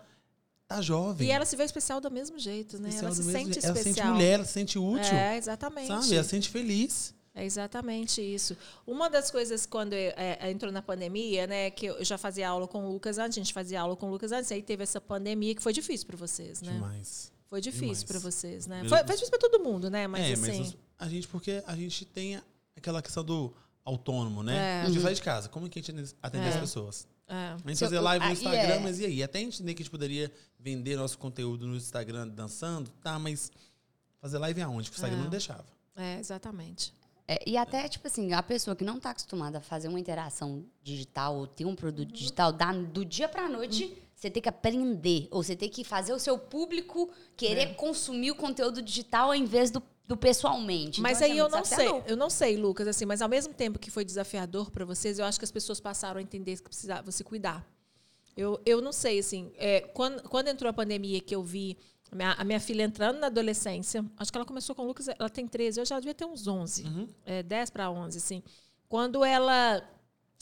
tá jovem. E ela se vê especial do mesmo jeito, né? Especial ela se sente jeito. Ela se especial. sente mulher, ela se sente útil. É, exatamente. Sabe? Ela se sente feliz. É exatamente isso. Uma das coisas quando eu, é, entrou na pandemia, né, que eu já fazia aula com o Lucas antes, a gente fazia aula com o Lucas antes, aí teve essa pandemia que foi difícil para vocês, né? Demais. Foi difícil para vocês, né? Foi, foi difícil para todo mundo, né? Mas é, assim, mas a gente, porque a gente tem aquela questão do autônomo, né? É. A gente sai de casa. Como que a gente atende É. as pessoas? é. A gente fazia live no aí Instagram, é. mas e aí? Até entender que a gente poderia vender nosso conteúdo no Instagram dançando, tá, mas fazer live aonde? Que o Instagram É. não deixava. É, exatamente. É, e até, tipo assim, a pessoa que não está acostumada a fazer uma interação digital ou ter um produto digital, dá, do dia pra noite, você tem que aprender. Ou você tem que fazer o seu público querer É. consumir o conteúdo digital em vez do, do pessoalmente. Mas Então, aí é eu não sei, eu não sei, Lucas, assim, mas ao mesmo tempo que foi desafiador para vocês, eu acho que as pessoas passaram a entender que precisava se cuidar. Eu, eu não sei, assim, é, quando, quando entrou a pandemia que eu vi a minha, a minha filha entrando na adolescência, acho que ela começou com o Lucas, ela tem 13, hoje ela devia ter uns 11, é, 10 para 11, assim. Quando ela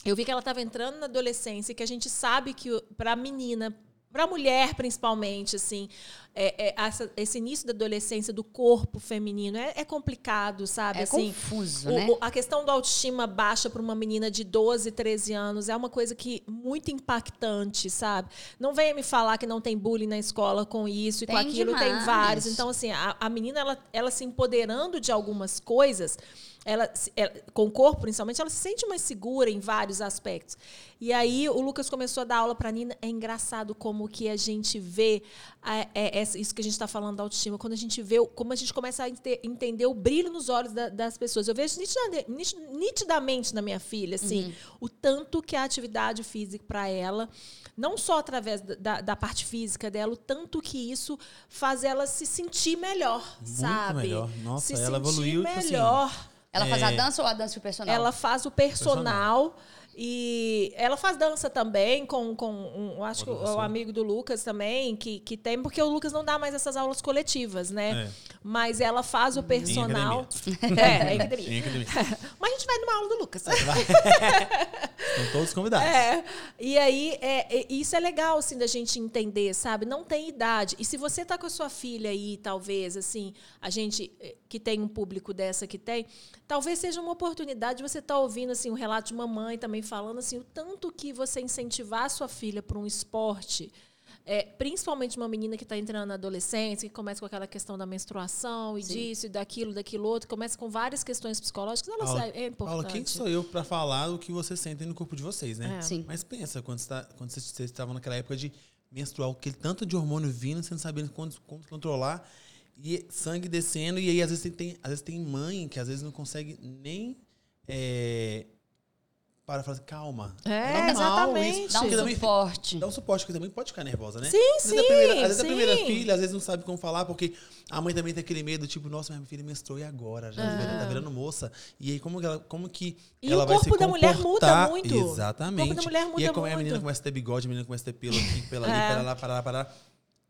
eu vi que ela estava entrando na adolescência, que a gente sabe que para a menina, para a mulher principalmente, assim, é, é, essa- esse início da adolescência do corpo feminino é, é complicado, sabe? É assim, confuso, o- né? o- a questão da autoestima baixa para uma menina de 12, 13 anos é uma coisa que muito impactante, sabe? Não venha me falar que não tem bullying na escola com isso e com Tem aquilo, tem demais. vários. Então, assim, a, a menina, ela, ela se empoderando de algumas coisas, ela, ela- com o corpo principalmente, ela se sente mais segura em vários aspectos. E aí o Lucas começou a dar aula para Nina. É engraçado como que a gente vê a- é, essa- isso que a gente está falando da autoestima, quando a gente vê como a gente começa a ente- entender o brilho nos olhos da- das pessoas. Eu vejo nitidamente, nit- nitidamente na minha filha, assim, o tanto que a atividade física para ela não só através da- da, parte física dela, o tanto que isso faz ela se sentir melhor, Muito sabe? melhor. Nossa, se ela sentir evoluiu, tipo assim, Ela faz a É. dança ou a dança e o personal? Ela faz o personal. E ela faz dança também com, com um, eu acho que o, pessoa. amigo do Lucas também, que, que tem, porque o Lucas não dá mais essas aulas coletivas, né? É. Mas ela faz o personal. academia. É, em academia. Em academia. Mas a gente vai numa aula do Lucas. Estão todos convidados. É. E aí, é, é- isso é legal, assim, da gente entender, sabe? Não tem idade. E se você tá com a sua filha aí, talvez, assim, a gente eh, que tem um público dessa que tem, talvez seja uma oportunidade de você estar ouvindo, assim, um relato de mamãe também falando, assim, o tanto que você incentivar a sua filha para um esporte, é, principalmente uma menina que está entrando na adolescência, que começa com aquela questão da menstruação e disso, e daquilo, daquilo outro, começa com várias questões psicológicas, ela Paula, é importante. Paula, quem sou eu para falar o que vocês sentem no corpo de vocês, né? É. Sim. Mas pensa, quando, você tá- quando vocês estavam naquela época de menstrual, aquele tanto de hormônio vindo, você não sabendo como, como controlar, e sangue descendo, e aí às vezes tem, às vezes tem mãe que às vezes não consegue nem é, para e fala assim, calma. É, normal exatamente. isso. Dá um Porque também- suporte. Dá um suporte, que também pode ficar nervosa, né? Sim, às a primeira, às vezes sim, a primeira sim. filha, às vezes não sabe como falar, porque a mãe também tem aquele medo, tipo, nossa, minha filha menstruou e agora? Já tá virando moça. E aí, como que ela, como que E ela o vai se corpo da mulher muda comportar? muito. Exatamente. O corpo da mulher muda e aí, como é a muito. menina começa a ter bigode, a menina começa a ter pelo aqui, pelo ali, É. para lá, para lá, para lá.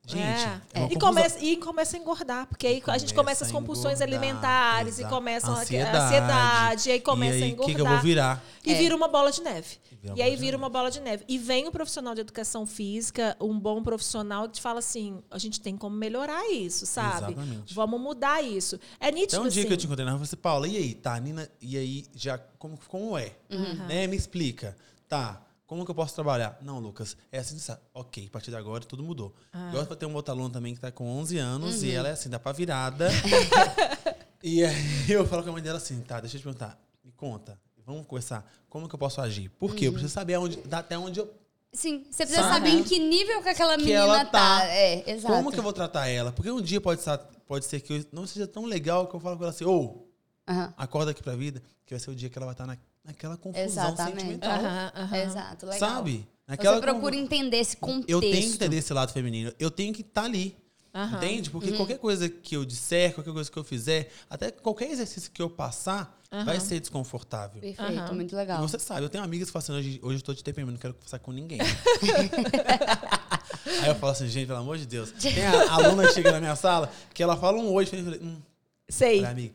Gente, É. é E, começa, e começa a engordar, porque aí a gente começa Começa as a compulsões engordar, alimentares e exato. começam a a Ansiedade. ansiedade, e aí começa e a aí, engordar. O que, que eu vou virar? E É. vira uma bola de neve. uma E aí vira neve. uma bola de neve. E vem o profissional de educação física, um bom profissional, que te fala assim: a gente tem como melhorar isso, sabe? Exatamente. Vamos mudar isso. É nítido Então, um dia assim. que eu te encontrei na rua, eu falei assim, Paula, e aí, tá, Nina, e aí, já, como, como é? Uhum. Né, me explica. Tá, como que eu posso trabalhar? Não, Lucas, é assim, sabe? ok, a partir de agora tudo mudou. Ah. Igual eu tenho uma outra aluna também que tá com 11 anos, Uhum. e ela é assim, dá pra virada. e aí eu falo com a mãe dela assim, tá, deixa eu te perguntar, me conta, vamos conversar, como que eu posso agir? Por Uhum. quê? Eu preciso saber aonde, até onde eu Sim, você precisa Sabe? saber em que nível que aquela que menina ela tá. tá. É, exato. Como que eu vou tratar ela? Porque um dia pode, estar, pode ser que eu não seja tão legal que eu falo com ela assim, ou Aham. acorda aqui pra vida, que vai ser o dia que ela vai estar na, naquela confusão Exatamente. sentimental. Exato, legal. Sabe? Você procura entender esse contexto. Eu tenho que entender esse lado feminino. Eu tenho que estar ali. Aham. Entende? Uhum. Porque qualquer coisa que eu disser, qualquer coisa que eu fizer, até qualquer exercício que eu passar, vai ser desconfortável. Perfeito, muito E legal. você sabe, eu tenho amigas que falam assim, hoje, hoje eu tô de TPM, não quero conversar com ninguém. Aí eu falo assim, gente, pelo amor de Deus. Tem a aluna que chega na minha sala, que ela fala um hoje, eu falei, hum, Sei. falei, amiga.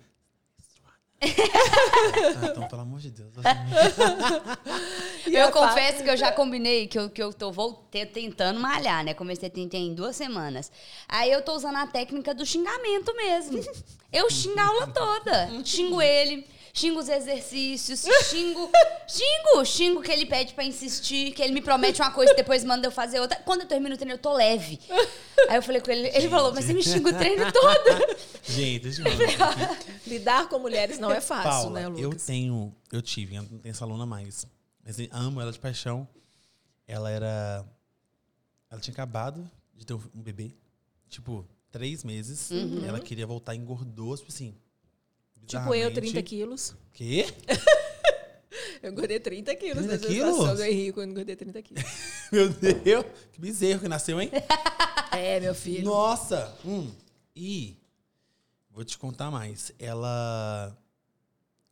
ah, então, pelo amor de Deus. E Eu Fá- confesso que eu já combinei que eu, que eu tô voltei, tentando malhar, né? Comecei a tentar em duas semanas. Aí eu tô usando a técnica do xingamento mesmo. Eu xingo a aula toda. Xingo ele, xingo os exercícios, xingo. Xingo! Xingo que ele pede pra insistir, que ele me promete uma coisa e depois manda eu fazer outra. Quando eu termino o treino, eu tô leve. Aí eu falei com ele, ele falou, mas você me xinga o treino todo. Gente, eu falar. Lidar com mulheres não é fácil, Paula, né, eu Lucas? tenho, eu tive, eu não tenho essa aluna mais. Mas eu amo ela de paixão. Ela era. Ela tinha acabado de ter um bebê, tipo, três meses. Ela queria voltar, engordou, tipo assim. Tipo eu, bizarramente. 30 quilos. Quê? Eu engordei 30 quilos 30 na gestação quilos? do Henrique, eu engordei 30 quilos. Meu Deus, que bezerro que nasceu, hein? É, meu filho. Nossa! Hum. E vou te contar mais. Ela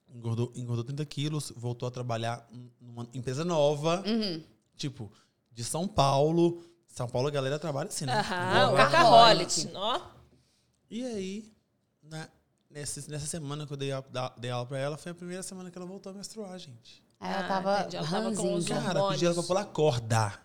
engordou, engordou 30 quilos, voltou a trabalhar numa empresa nova, Uhum. tipo, de São Paulo. São Paulo a galera trabalha assim, né? Aham, o. Ó. E aí, na- nessa, nessa semana que eu dei, a- da- dei aula pra ela, foi a primeira semana que ela voltou a menstruar, gente. Aí ela Ah, tava, entendi. Ela tava com os Cara, hormônios. pedi ela pra pular corda.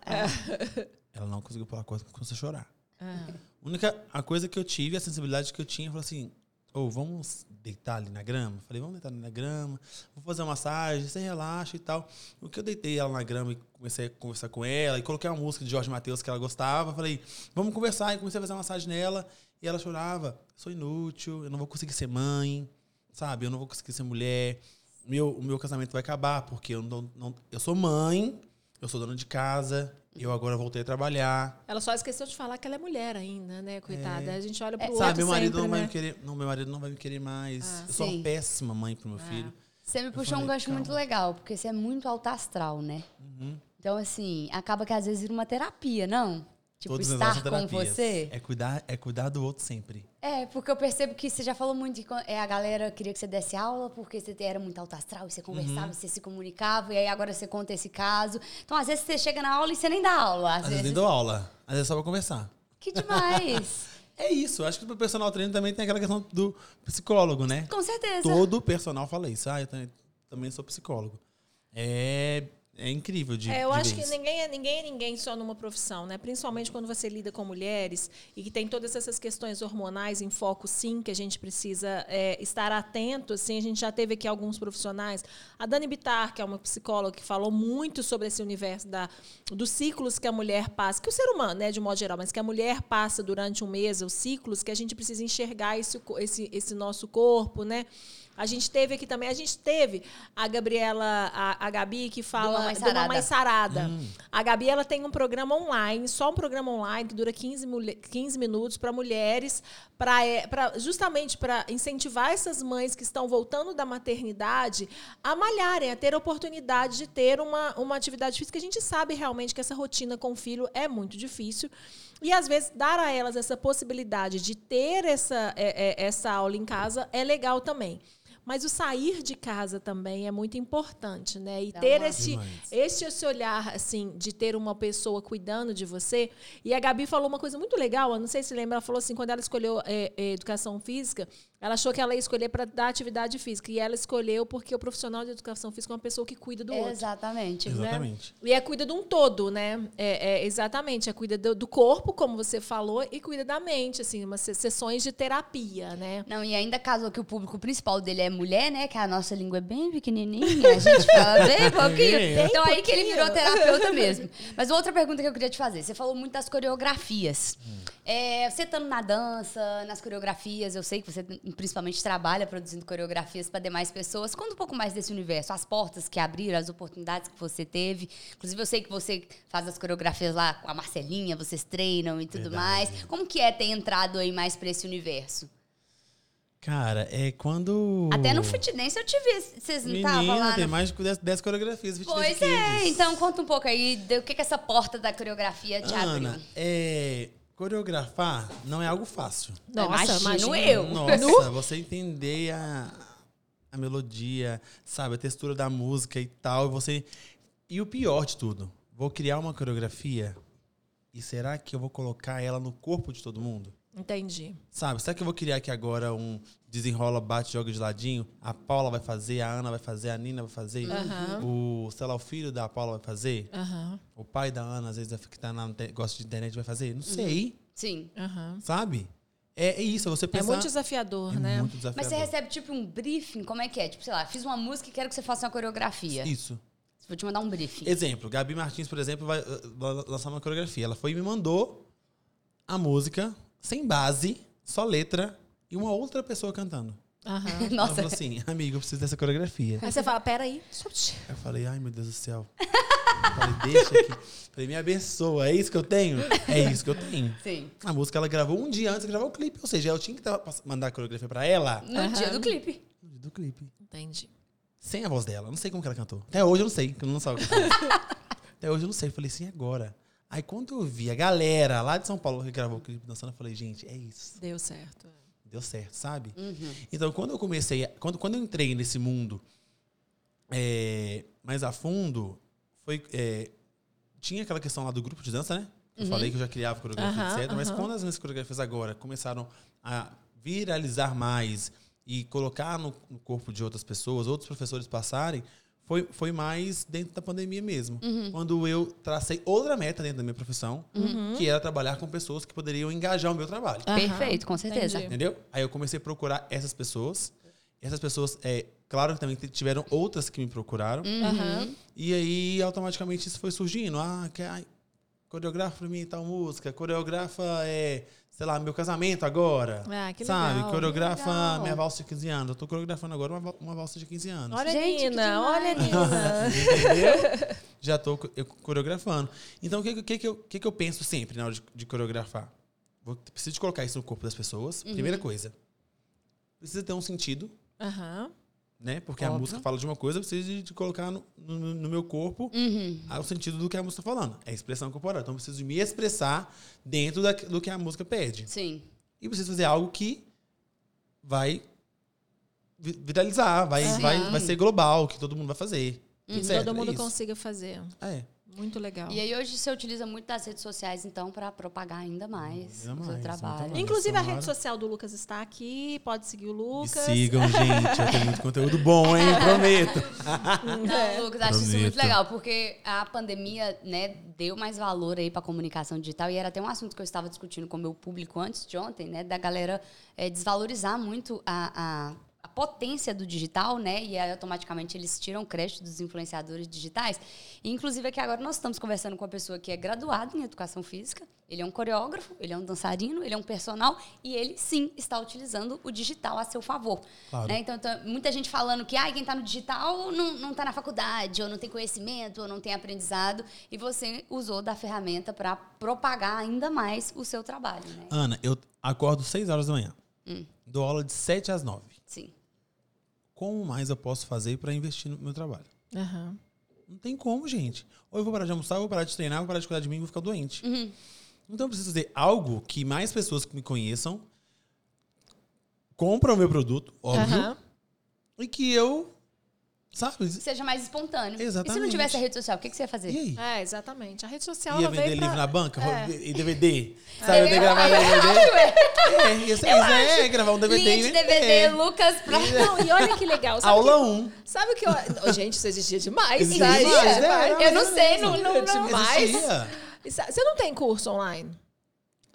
Ela não conseguiu pular corda, começou a chorar. A única a coisa que eu tive, a sensibilidade que eu tinha, falou assim: ou vamos deitar ali na grama? Falei, vamos deitar ali na grama, vou fazer uma massagem, você relaxa e tal. O que eu deitei ela na grama e comecei a conversar com ela, e coloquei uma música de Jorge Matheus que ela gostava, falei, vamos conversar, e comecei a fazer uma massagem nela, e ela chorava, sou inútil, eu não vou conseguir ser mãe, sabe? Eu não vou conseguir ser mulher, meu, o meu casamento vai acabar, porque eu não, não eu sou mãe, eu sou dona de casa, eu agora voltei a trabalhar. Ela só esqueceu de falar que ela é mulher ainda, né, coitada. A gente olha pro É, outro Sabe, meu marido sempre, não vai né? me querer. Não, meu marido não vai me querer mais. Ah, eu sou uma péssima mãe pro meu filho. Você me puxou falei, um gancho calma. muito legal, porque você é muito alto astral, né? Uhum. Então, assim, acaba que às vezes vira uma terapia, não? Tipo, Todas as estar com você. É cuidar, é cuidar do outro sempre. É, porque eu percebo que você já falou muito de é, a galera queria que você desse aula porque você era muito alto astral e você conversava, Uhum. você se comunicava, e aí agora você conta esse caso. Então, às vezes você chega na aula e você nem dá aula. Às, Às vezes nem dou aula. Às vezes é só pra conversar. Que demais! É isso. Acho que pro personal treino também tem aquela questão do psicólogo, né? com certeza. Todo personal fala isso. Ah, eu também, também sou psicólogo. É, é incrível de É, eu de acho ver que ninguém é, ninguém é ninguém só numa profissão, né? Principalmente quando você lida com mulheres e que tem todas essas questões hormonais em foco, sim, que a gente precisa é, estar atento. Assim, a gente já teve aqui alguns profissionais. A Dani Bittar, que é uma psicóloga que falou muito sobre esse universo da, dos ciclos que a mulher passa, que o ser humano, né, de modo geral, mas que a mulher passa durante um mês, os ciclos que a gente precisa enxergar esse, esse, esse nosso corpo, né? A gente teve aqui também, a gente teve a Gabriela, a, a Gabi, que fala. Do Mamãe de Mamãe Sarada. Sarada. A Gabi ela tem um programa online, só um programa online que dura 15, mulhe- 15 minutos para mulheres, para justamente para incentivar essas mães que estão voltando da maternidade a malharem, a ter a oportunidade de ter uma, uma atividade física. A gente sabe realmente que essa rotina com o filho é muito difícil. E às vezes dar a elas essa possibilidade de ter essa, é, é, essa aula em casa é legal também. Mas o sair de casa também é muito importante, né? E Dá ter uma- esse, esse, olhar, assim, de ter uma pessoa cuidando de você. E a Gabi falou uma coisa muito legal, eu não sei se lembra, ela falou assim, quando ela escolheu é, é, educação física, ela achou que ela ia escolher para dar atividade física. E ela escolheu porque o profissional de educação física é uma pessoa que cuida do outro. Exatamente. Exatamente. E é cuida de um todo, né? É, é, exatamente. É cuida do, do corpo, como você falou, e cuida da mente, assim, umas se- sessões de terapia, né? Não, e ainda casou que o público principal dele é mulher, né? Que a nossa língua é bem pequenininha, a gente fala bem pouquinho. Bem então aí que ele pouquinho. virou terapeuta mesmo. Mas outra pergunta que eu queria te fazer. Você falou muito das coreografias. É, você estando na dança, nas coreografias, eu sei que você principalmente trabalha produzindo coreografias para demais pessoas. Conta um pouco mais desse universo, as portas que abriram, as oportunidades que você teve. Inclusive, eu sei que você faz as coreografias lá com a Marcelinha, vocês treinam e tudo Verdade. mais. Como que é ter entrado aí mais para esse universo? Cara, é quando. Até no fitness eu te vi. Vocês não estavam lá? tem no- mais de 10, 10 coreografias. Pois é, Kids. então conta um pouco aí do que, que essa porta da coreografia te Ana, abriu. é, coreografar não é algo fácil. Imagino imagina. eu. Nossa, você entender a, a melodia, sabe, a textura da música e tal, e você e o pior de tudo, vou criar uma coreografia e será que eu vou colocar ela no corpo de todo mundo? Entendi. Sabe, será que eu vou criar aqui agora um desenrola, bate, joga de ladinho? A Paula vai fazer, a Ana vai fazer, a Nina vai fazer, Aham. o, sei lá, o filho da Paula vai fazer, Aham. o pai da Ana, às vezes, que tá na, gosta de internet, vai fazer? Não sei, Sim. Aham. sabe? É, é isso, é você É pensar... muito desafiador, É né? muito Mas desafiador. você recebe tipo um briefing, como é que é? Tipo, sei lá, fiz uma música e quero que você faça uma coreografia. Isso. Vou te mandar um briefing. Exemplo, Gabi Martins, por exemplo, vai vai lançar uma coreografia. Ela foi e me mandou a música, sem base, só letra, e uma outra pessoa cantando. Aham. Ela Nossa, falou assim, amigo, eu preciso dessa coreografia. Aí você fala, peraí. Eu falei, ai meu Deus do céu. Eu falei, deixa aqui. Falei, me abençoa, é isso que eu tenho? É isso que eu tenho. sim. A música ela gravou um dia antes de gravar o clipe, ou seja, eu tinha que dar- mandar a coreografia pra ela No Aham. dia do clipe. no dia do clipe. Entendi. Sem a voz dela. Não sei como que ela cantou. Até hoje eu não sei, que eu não sabia cantar. Até hoje eu não sei. Eu falei assim, agora. Aí quando eu vi a galera lá de São Paulo que gravou o clipe dançando, eu falei, gente, é isso. Deu certo. Deu certo, sabe? Uhum. Então, quando eu comecei, quando, quando eu entrei nesse mundo é, mais a fundo, foi, é, tinha aquela questão lá do grupo de dança, né? Eu falei que eu já criava coreografia, Aham, etc. Mas quando as minhas coreografias agora começaram a viralizar mais e colocar no, no corpo de outras pessoas, outros professores passarem, foi, foi mais dentro da pandemia mesmo. Quando eu tracei outra meta dentro da minha profissão, que era trabalhar com pessoas que poderiam engajar o meu trabalho. Aham, Perfeito, com certeza. entendi. Entendeu? Aí eu comecei a procurar essas pessoas. Essas pessoas, é, claro que também tiveram outras que me procuraram. Aham. E aí, automaticamente, isso foi surgindo. Ah, que, ai, coreografa pra mim tal música. Coreografa, é, sei lá, meu casamento agora. Ah, que Sabe? legal. Coreografa legal. minha valsa de 15 anos. Eu tô coreografando agora uma, uma valsa de 15 anos. Olha, Gente, Nina, olha. Nina. Entendeu? Já tô eu coreografando. Então, o que, que, que, eu, que, que eu penso sempre na hora de, de coreografar? Vou, preciso de colocar isso no corpo das pessoas. Primeira coisa. Precisa ter um sentido, Aham. Né? Porque a Óbvio. música fala de uma coisa, eu preciso de, de colocar no, no, no meu corpo Uhum. o sentido do que a música está falando. É expressão corporal. Então, eu preciso me expressar dentro da, do que a música pede. Sim. E preciso fazer algo que vai vi- viralizar, vai, Sim. vai, vai ser global, que todo mundo vai fazer. Que etc. todo mundo É consiga fazer. É. Muito legal. E aí hoje você utiliza muito das redes sociais, então, para propagar ainda mais Ainda o seu mais, trabalho. exatamente. Inclusive, a rede social do Lucas está aqui. Pode seguir o Me Lucas. sigam, gente. Eu tenho muito conteúdo bom, hein? Prometo. Não, Lucas, acho isso muito Prometo. legal, porque a pandemia, né, deu mais valor aí para comunicação digital e era até um assunto que eu estava discutindo com o meu público antes de ontem, né, da galera eh, desvalorizar muito a, a potência do digital, né? E aí automaticamente eles tiram crédito dos influenciadores digitais. E, inclusive aqui agora nós estamos conversando com uma pessoa que é graduada em educação física. Ele é um coreógrafo, ele é um dançarino, ele é um personal e ele sim está utilizando o digital a seu favor. Claro. Né? Então, então, muita gente falando que ah, quem está no digital não, está na faculdade, ou não tem conhecimento, ou não tem aprendizado. E você usou da ferramenta para propagar ainda mais o seu trabalho. Né? Ana, eu acordo 6 horas da manhã. Dou aula de 7 às 9. Como mais eu posso fazer para investir no meu trabalho? Aham. Não tem como, gente. Ou eu vou parar de almoçar, ou eu vou parar de treinar, eu vou parar de cuidar de mim e vou ficar doente. Então eu preciso fazer algo que mais pessoas que me conheçam compram o meu produto, óbvio, Aham. e que eu, sabe? Seja mais espontâneo. E se não Exatamente. tivesse a rede social, o que, que você ia fazer? E aí? É, exatamente. A rede social Ia ela vender veio livro pra... na banca? É. E DVD? Sabe, eu ter gravado DVD? É, ia ser isso, é, gravar um DVD Linha de. DVD, Lucas, pra... Não, e olha que legal. Sabe Aula que, 1. Sabe o que eu... Oh, gente, isso existia demais. Existia sabe? demais, É, é, Eu não sei, não, não, É não. demais. Você não tem curso online?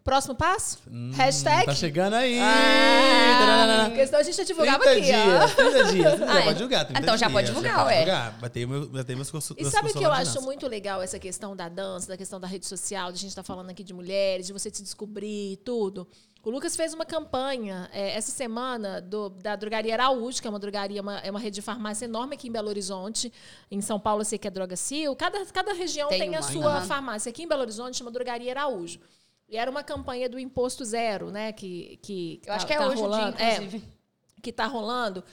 Próximo passo? Hashtag? Tá chegando aí. Ah, porque senão a gente já divulgava 30 aqui, dias, ó. 30 dias. Não, Ah, pode divulgar. 30 então já pode dias, divulgar, pode ué. divulgar. Batei, meu, batei meus cursos. E sabe o que eu acho dança. muito legal essa questão da dança, da questão da rede social, de a gente estar falando aqui de mulheres, de você se descobrir e tudo. O Lucas fez uma campanha é, essa semana do- da Drogaria Araújo, que é uma drogaria, uma- é uma rede de farmácia enorme aqui em Belo Horizonte. Em São Paulo eu sei que é Droga Sil. Cada, cada região tem, Tem a uma. sua Aham. farmácia. Aqui em Belo Horizonte chama Drogaria Araújo. E era uma campanha do imposto zero, né? Que, que Eu acho tá- que é tá hoje o dia, rolando. É, inclusive. que tá rolando.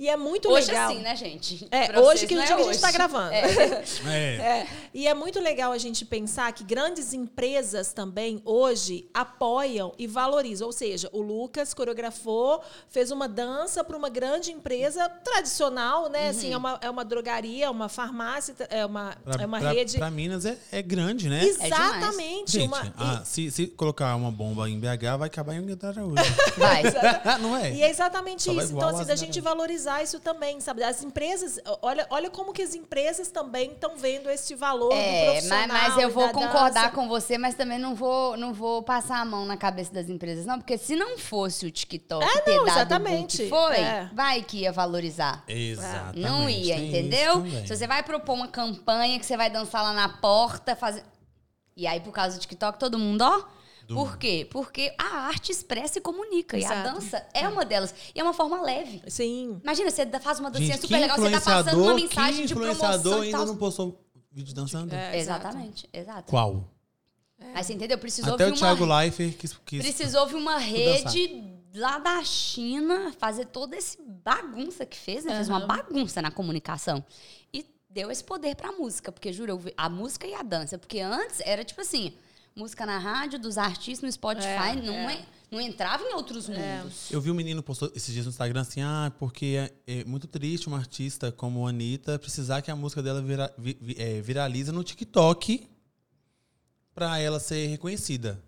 E é muito Hoje legal. sim, né, gente? É, Pra hoje que no não dia é que a gente hoje. tá gravando. É. É. É, e é muito legal a gente pensar que grandes empresas também hoje apoiam e valorizam. Ou seja, o Lucas coreografou, fez uma dança para uma grande empresa tradicional, né? Uhum. Assim, é uma, é uma drogaria, uma farmácia, é uma, Pra, é uma pra- rede. pra Minas é, é grande, né? Exatamente. Gente, uma, ah, se, se colocar uma bomba em BH, vai acabar em Araújo. Vai. não é? E é exatamente Só isso. Então, assim, da gente da- valorizar isso também, sabe? As empresas, olha, olha como que as empresas também estão vendo esse valor do É, profissional. mas, mas eu vou da concordar dança. com você, mas também não vou, não vou passar a mão na cabeça das empresas, não, porque se não fosse o TikTok É, ter não, dado o exatamente. que foi, É. vai que ia valorizar. Exatamente. Não ia, tem entendeu? Se você vai propor uma campanha que você vai dançar lá na porta, fazer. E aí, por causa do TikTok, todo mundo, ó. Do- Por quê? Porque a arte expressa e comunica. E a Exato. dança é uma delas. E é uma forma leve. Sim. Imagina, você faz uma dancinha Gente, super legal, você tá passando uma influenciador, mensagem que de influenciador promoção e ainda não postou vídeo dançando? É, Exatamente, exato. Qual? Aí você entendeu? Precisou Até o Thiago uma... Leifert quis, quis Precisou vir uma dançar. rede lá da China fazer toda esse bagunça que fez, né? Fez uma bagunça na comunicação. E deu esse poder pra música, porque juro, eu vi- a música e a dança. Porque antes era tipo assim, música na rádio, dos artistas no Spotify, É, não, é. é- não entrava em outros mundos. Eu vi um menino postou esses dias no Instagram assim, ah, porque é, é muito triste uma artista como a Anitta precisar que a música dela vira, vi- vi- é, viraliza no TikTok pra ela ser reconhecida.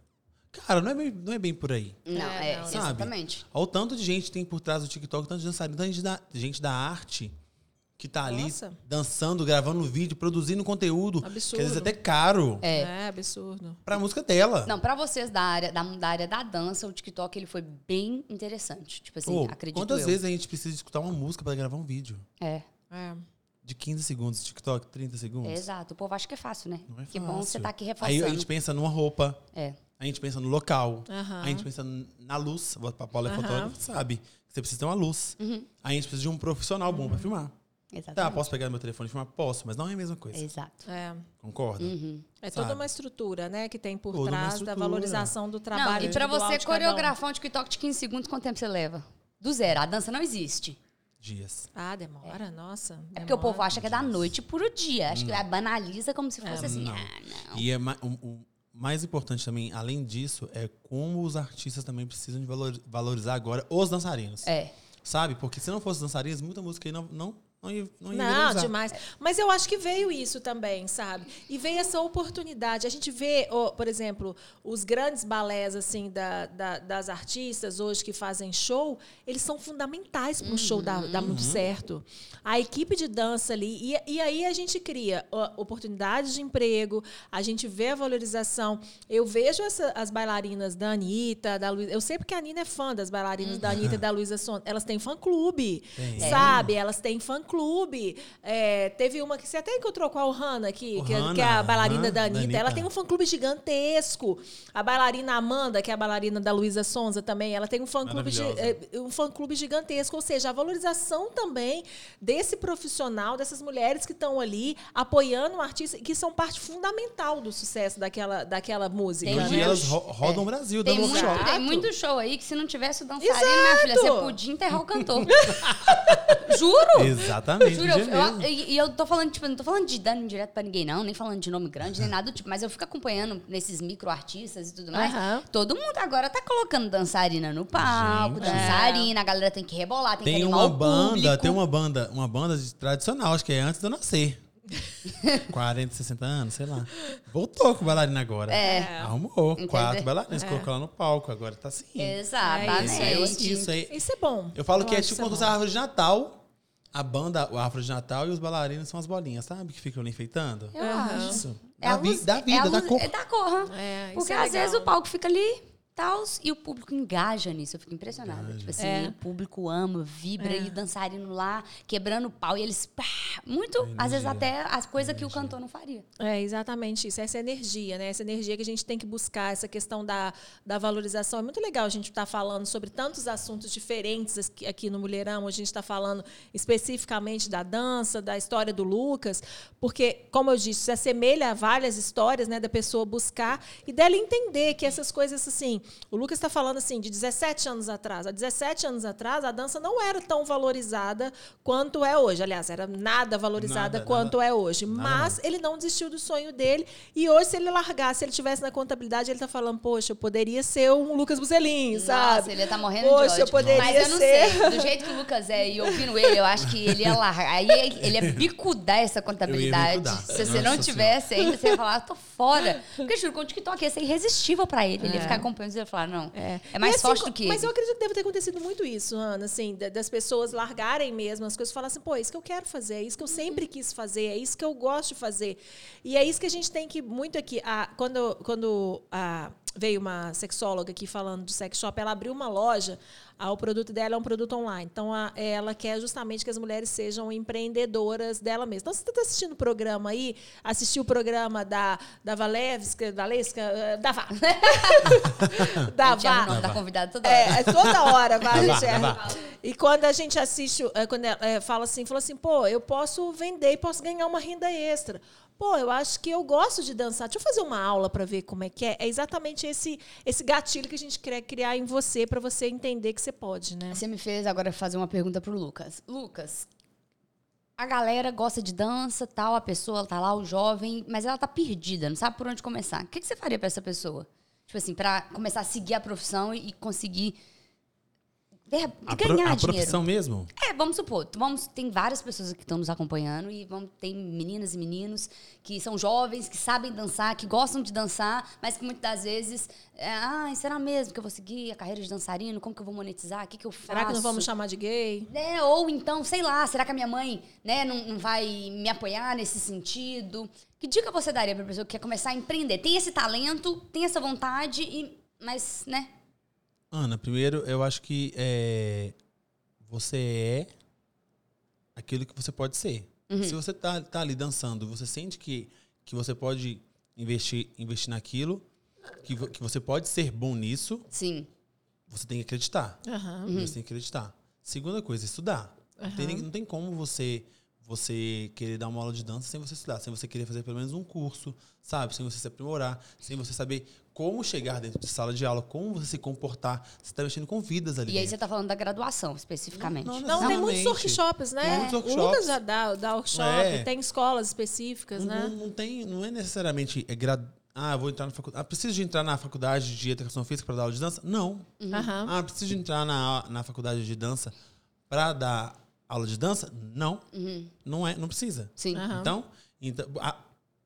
Cara, não é bem, não é bem por aí. Não, É, é. Sabe? exatamente. Olha o tanto de gente que tem por trás do TikTok, tanto de dançarino, tanto de da- gente da arte que tá ali Nossa. dançando, gravando vídeo, produzindo conteúdo, que às Absurdo. vezes é até caro É. É, absurdo. pra música dela. Não, pra vocês da área da, da área da dança, o TikTok ele foi bem interessante. Tipo assim, Pô, acredito quantas eu. vezes a gente precisa escutar uma música pra gravar um vídeo? É, É. De 15 segundos, TikTok, 30 segundos? é exato. O povo acha que é fácil, né? Não é que bom fácil. você tá aqui Aí reforçando. a gente pensa numa roupa, É. a gente pensa no local, Aham. a gente pensa na luz. A Paula é Aham. fotógrafa, sabe? Você precisa ter uma luz. Uhum. Aí a gente precisa de um profissional bom pra filmar. Tá, Exatamente. posso pegar meu telefone e filmar? Posso, mas não é a mesma coisa. Exato. É. Concorda? Uhum. É toda Sabe? uma estrutura, né, que tem por Toda trás da valorização do Não, trabalho. e pra individual você um. coreografar um TikTok de 15 segundos, quanto tempo você leva? Do zero. A dança não existe. Dias. Ah, demora, nossa. É porque o demora. povo acha que é da noite pro dia. Acho que banaliza como se fosse assim. não. Ah, não. E é ma- o, o mais importante também, além disso, é como os artistas também precisam de valor- valorizar agora os dançarinos. É. Sabe? Porque se não fosse dançarinos, muita música aí não, não, não ia, não ia Não, demais. Mas eu acho que veio isso também, sabe? E veio essa oportunidade. A gente vê, ó, por exemplo, os grandes balés assim da, da- das artistas hoje que fazem show, eles são fundamentais para um show dar, dar muito certo. A equipe de dança ali. E, e aí a gente cria oportunidades de emprego, a gente vê a valorização. Eu vejo essa- as bailarinas da Anitta, da Luísa. Eu sei porque a Nina é fã das bailarinas da Anitta e da Luísa Sonza. Elas têm fã-clube, sabe? Elas têm fã-clube. É, teve uma que você até encontrou com a Ohana aqui, que, é- Ohana, que é a bailarina aham, da da Anitta. Ela Anitta. tem um fã-clube gigantesco. A bailarina Amanda, que é a bailarina da Luísa Sonza também, ela tem um fã-clube é, um fã-clube gigantesco. Ou seja, a valorização também desse profissional, dessas mulheres que estão ali apoiando o artista, que são parte fundamental do sucesso daquela, daquela música. E Tem hoje né? elas ro- rodam o Brasil, Tem dando muito, workshop. tem muito show aí que se não tivesse o dançarino, minha filha, você Exato. podia enterrar o cantor. Juro! Exatamente. Juro, eu, eu- e, eu tô falando, tipo, não tô falando de dano direto pra ninguém, não, nem falando de nome grande, nem nada do tipo, mas eu fico acompanhando nesses micro-artistas e tudo mais. Todo mundo agora tá colocando dançarina no palco, Gente. dançarina, a galera tem que rebolar, tem, que Tem animar uma banda, público. tem uma banda, uma banda tradicional, acho que é antes de eu nascer. 40, 60 anos, sei lá. Voltou com bailarina agora. É. Arrumou. Entendeu? Quatro bailarinas, colocou lá no palco, agora tá assim. Exatamente. É Isso, isso aí. Isso é bom. Eu falo que é tipo isso fosse a árvore de Natal. A banda, o árvore de Natal e os bailarinos são as bolinhas, sabe? Que ficam ali enfeitando. Eu acho. Isso. É da, a vi- luz- da é vida, a da luz- cor. É da cor. É, isso Porque é às vezes o palco fica ali, tal, e o público engaja nisso. Eu fico impressionada. Tipo assim, É. o público ama, vibra, É. e o dançarino lá, quebrando o pau, e eles. Pá, muito, às vezes até as coisas que o cantor não faria. É exatamente isso, essa energia, né? Essa energia que a gente tem que buscar, essa questão da, da valorização. É muito legal a gente estar falando sobre tantos assuntos diferentes aqui, aqui no Mulherão. A gente está falando especificamente da dança, da história do Lucas, porque, como eu disse, se assemelha a várias histórias, né? Da pessoa buscar e dela entender que essas coisas, assim. O Lucas está falando assim, de 17 anos atrás. Há 17 anos atrás, a dança não era tão valorizada quanto é hoje. Aliás, era nada valorizada Nada, quanto nada. é hoje. Nada Mas ele não desistiu do sonho dele. E hoje, se ele largasse, se ele tivesse na contabilidade, ele tá falando, poxa, eu poderia ser um Lucas Buzelin, sabe? Nossa, ele ia estar morrendo Poxa, de ódio. eu poderia Mas eu não ser. sei. Do jeito que o Lucas é e ouvindo ele, eu acho que ele ia largar. Aí ele ia bicudar essa contabilidade. bicudar. Se você não Nossa tivesse ainda, você ia falar, ah, tô fora. Porque juro, com o TikTok ia ser irresistível pra ele. Ele ia ficar acompanhando ia falar, não. É, mais E assim, forte do que Mas ele. eu acredito que deve ter acontecido muito isso, Ana, assim, da- das pessoas largarem mesmo as coisas e falar assim, pô, é isso que eu quero fazer, é isso que eu sempre quis fazer, é isso que eu gosto de fazer. E é isso que a gente tem que muito aqui. ah, quando quando ah, veio uma sexóloga aqui falando de sex shop, ela abriu uma loja. ah, o produto dela é um produto online. Então, a- ela quer justamente que as mulheres sejam empreendedoras dela mesma. Então, você está assistindo o programa aí, assistiu o programa da, da Valevska, Valesca, eh, da Vá. da A gente erra Vá. o nome da convidada toda hora. É, é toda hora, vai, é. E quando a gente assiste, é, quando ela é, fala assim, fala assim, pô, eu posso vender e posso ganhar uma renda extra. Pô, eu acho que eu gosto de dançar. Deixa eu fazer uma aula para ver como é que é. É exatamente esse esse gatilho que a gente quer criar em você para você entender que você pode, né? Você me fez agora fazer uma pergunta pro Lucas. Lucas, a galera gosta de dança, tal, a pessoa tá lá, o jovem, mas ela tá perdida, não sabe por onde começar. O que, que você faria pra essa pessoa? Tipo assim, pra começar a seguir a profissão e, e conseguir ver- A, pro- ganhar a dinheiro. profissão mesmo? É, vamos supor, vamos, tem várias pessoas que estão nos acompanhando e vamos, tem meninas e meninos que são jovens, que sabem dançar, que gostam de dançar, mas que muitas das vezes, é, ah, será mesmo que eu vou seguir a carreira de dançarino? Como que eu vou monetizar? O que, que eu faço? Será que não vamos chamar de gay? né? Ou então, sei lá, será que a minha mãe né, não, não vai me apoiar nesse sentido? Que dica você daria pra pessoa que quer começar a empreender? Tem esse talento, tem essa vontade, e, mas, né? Ana, primeiro, eu acho que é, você é aquilo que você pode ser. Uhum. Se você tá, tá ali dançando, você sente que, que você pode investir, investir naquilo, que, vo- que você pode ser bom nisso, Sim. você tem que acreditar. Aham. Você tem que acreditar. Segunda coisa, estudar. Não, tem, não tem como você você querer dar uma aula de dança sem você estudar, sem você querer fazer pelo menos um curso, sabe? Sem você se aprimorar, sem você saber como chegar dentro de sala de aula, como você se comportar. Você está mexendo com vidas ali. E aí você dentro. tá falando da graduação, especificamente. Não, Não, tem muitos workshops, né? Muitos O workshops. Lucas já dá, dá workshop, É. tem escolas específicas, não, né? não, não tem, não é necessariamente é grad... Ah, vou entrar na faculdade. Ah, preciso de entrar na faculdade de educação física para dar aula de dança? Não. Aham. Ah, preciso de entrar na, na faculdade de dança para dar aula de dança? Não. Não é, não precisa. Sim. Aham. Então, então a-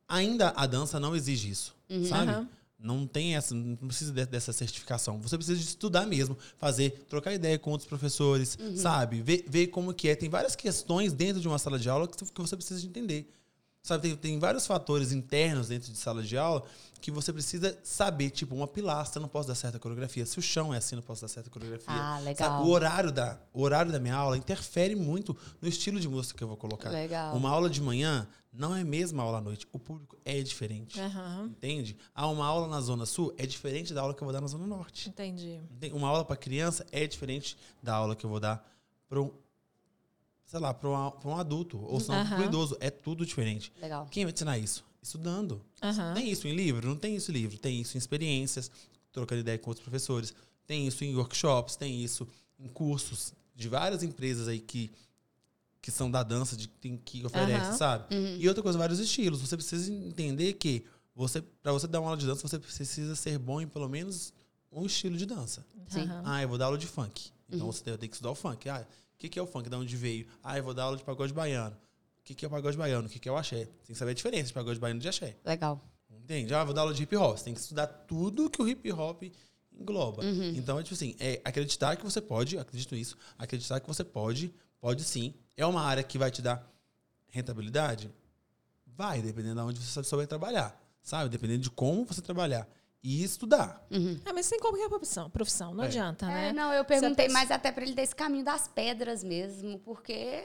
ainda a dança não exige isso, sabe? Aham. Não tem essa, não precisa de- dessa certificação. Você precisa de estudar mesmo, fazer, trocar ideia com outros professores, sabe? Ver, ver como que é. Tem várias questões dentro de uma sala de aula que você precisa de entender. Sabe, tem, tem vários fatores internos dentro de sala de aula que você precisa saber. Tipo, uma pilastra, não posso dar certa coreografia. Se o chão é assim, não posso dar certa coreografia. Ah, Sabe, legal. O horário, da, o horário da minha aula interfere muito no estilo de música que eu vou colocar. Legal. Uma aula de manhã não é a mesma aula à noite. O público é diferente. Aham. Entende? Ah, uma aula na Zona Sul é diferente da aula que eu vou dar na Zona Norte. Entendi. Uma aula para criança é diferente da aula que eu vou dar para um, sei lá, para um, um adulto. Ou se não, para um idoso. É tudo diferente. Legal. Quem vai ensinar isso? Estudando. Aham. Tem isso em livro? Não tem isso em livro. Tem isso em experiências, trocando ideia com outros professores. Tem isso em workshops, tem isso em cursos de várias empresas aí que, que são da dança, de, que oferecem, sabe? E outra coisa, vários estilos. Você precisa entender que você, para você dar uma aula de dança, você precisa ser bom em pelo menos um estilo de dança. Sim. Ah, eu vou dar aula de funk. Então você tem, tem que estudar o funk. Ah, o que, que é o funk? De onde veio? Ah, eu vou dar aula de pagode baiano. O que, que é o pagode baiano? O que, que é o axé? Tem que saber a diferença de pagode baiano e de axé. Legal. Entende? Ah, vou dar aula de hip hop. Você tem que estudar tudo que o hip hop engloba. Então, é tipo assim, é acreditar que você pode, acredito nisso, acreditar que você pode, pode sim. É uma área que vai te dar rentabilidade? Vai, dependendo de onde você souber trabalhar. Sabe? Dependendo de como você trabalhar. E estudar. Ah, mas sem qualquer profissão, profissão. Não É. adianta, né? É, não, eu perguntei mais até pra ele desse caminho das pedras mesmo, porque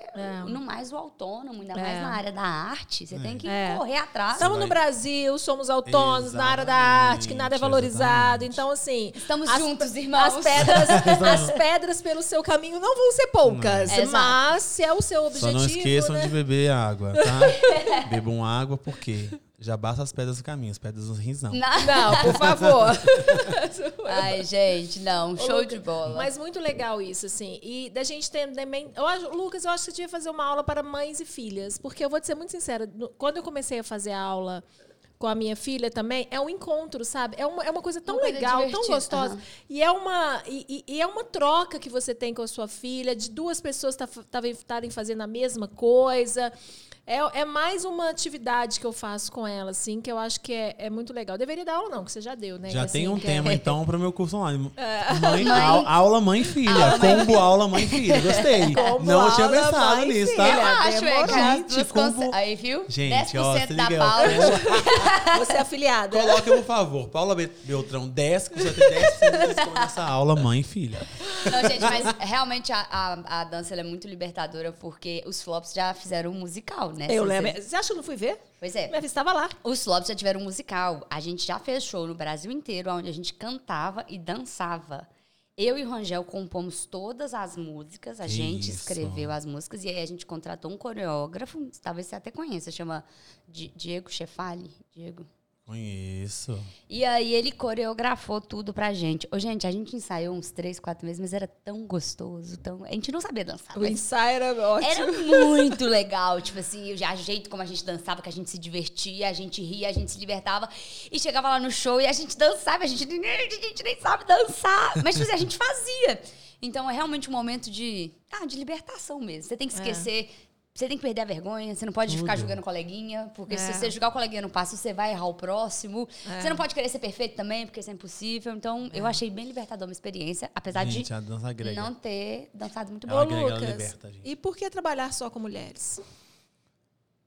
no mais o autônomo, ainda mais É. na área da arte, você tem que É. correr atrás. Estamos vai- no Brasil, somos autônomos na área da arte, que nada é Exatamente, valorizado. exatamente. Então, assim. Estamos as- juntos, irmãos. As pedras, as pedras pelo seu caminho não vão ser poucas. Mas se é o seu objetivo. Só não esqueçam né? de beber água, tá? Bebam água porque já basta as pedras do caminho, as pedras dos rins não. Na- Não, por favor. Ai, gente, não, Ô, show Lucas, de bola. Mas muito legal isso, assim. E da gente ter também. Eu acho, Lucas, eu acho que você devia fazer uma aula para mães e filhas. Porque eu vou te ser muito sincera, quando eu comecei a fazer a aula com a minha filha também, é um encontro, sabe? É uma, é uma coisa tão Uma coisa legal, tão divertida, gostosa. aham. E é uma. E, e- é uma troca que você tem com a sua filha, de duas pessoas tá estarem fazendo a mesma coisa. É, é mais uma atividade que eu faço com ela, assim, que eu acho que é, é muito legal. Deveria dar aula, não, que você já deu, né? Já Assim, tem um é- tema, então, para o meu curso online. É. Mãe- Mãe- au- aula mãe e filha. combo aula mãe e filha. Gostei. Combo Não eu tinha aula, pensado mãe nisso, filha. eu tá? acho, é, que Gente, conce- Aí, viu? Gente, ó, 10% se da Paula. Você é afiliada. Coloque, por favor, Paula Be- Beltrão, 10, que você ter 10% de desconto nessa aula mãe e filha. Não, gente, mas realmente a, a, a dança ela é muito libertadora, porque os flops já fizeram um musical, né? Eu lembro. você- Você acha que eu não fui ver? Pois é. Minha vista estava lá. Os flops já tiveram um musical. A gente já fez show no Brasil inteiro, onde a gente cantava e dançava. Eu e o Rangel compomos todas as músicas, a Que gente isso. escreveu as músicas e aí a gente contratou um coreógrafo, talvez você até conheça, chama Di- Diego Chefali. Diego. Conheço. E aí ele coreografou tudo pra gente. Ô, gente, a gente ensaiou uns três, quatro meses, mas era tão gostoso, tão... A gente não sabia dançar, O ensaio era ótimo. era muito legal, tipo assim, já o jeito como a gente dançava, que a gente se divertia, a gente ria, a gente se libertava. E chegava lá no show e a gente dançava, a gente, a gente nem sabe dançar. Mas, tipo assim, a gente fazia. Então é realmente um momento de, ah, de libertação mesmo. Você tem que esquecer. Você tem que perder a vergonha, você não pode ficar Tudo. julgando coleguinha, porque É. se você jogar o coleguinha no passo, você vai errar o próximo. Você não pode querer ser perfeito também, porque isso é impossível. Então, eu achei bem libertador uma experiência, apesar Gente, de não ter dançado muito Ela bem. Lucas, liberta, e por que trabalhar só com mulheres?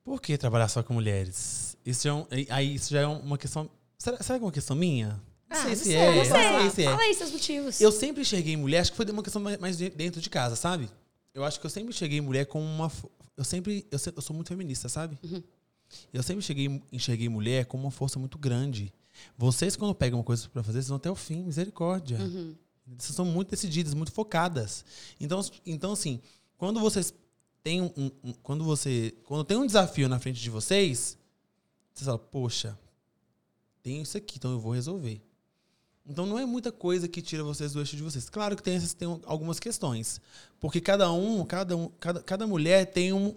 Por que trabalhar só com mulheres? Isso já é, um- aí, isso já é uma questão... Será, será que é uma questão minha? Não Ah, sei não se sei, é. não não sei. sei se é. Fala aí seus motivos. Eu sempre enxerguei mulher, acho que foi uma questão mais, mais de- dentro de casa, sabe? Eu acho que eu sempre enxerguei mulher como uma. Eu sempre. Eu, eu sou muito feminista, sabe? Eu sempre enxerguei, enxerguei mulher como uma força muito grande. Vocês, quando pegam uma coisa pra fazer, vocês vão até o fim, misericórdia. Vocês são muito decididas, muito focadas. Então, então assim, quando vocês têm um, um- um- Quando você. Quando tem um desafio na frente de vocês, vocês falam, poxa, tem isso aqui, então eu vou resolver. Então não é muita coisa que tira vocês do eixo de vocês. Claro que tem, essas, tem algumas questões. Porque cada um, cada, um, cada, cada mulher tem um,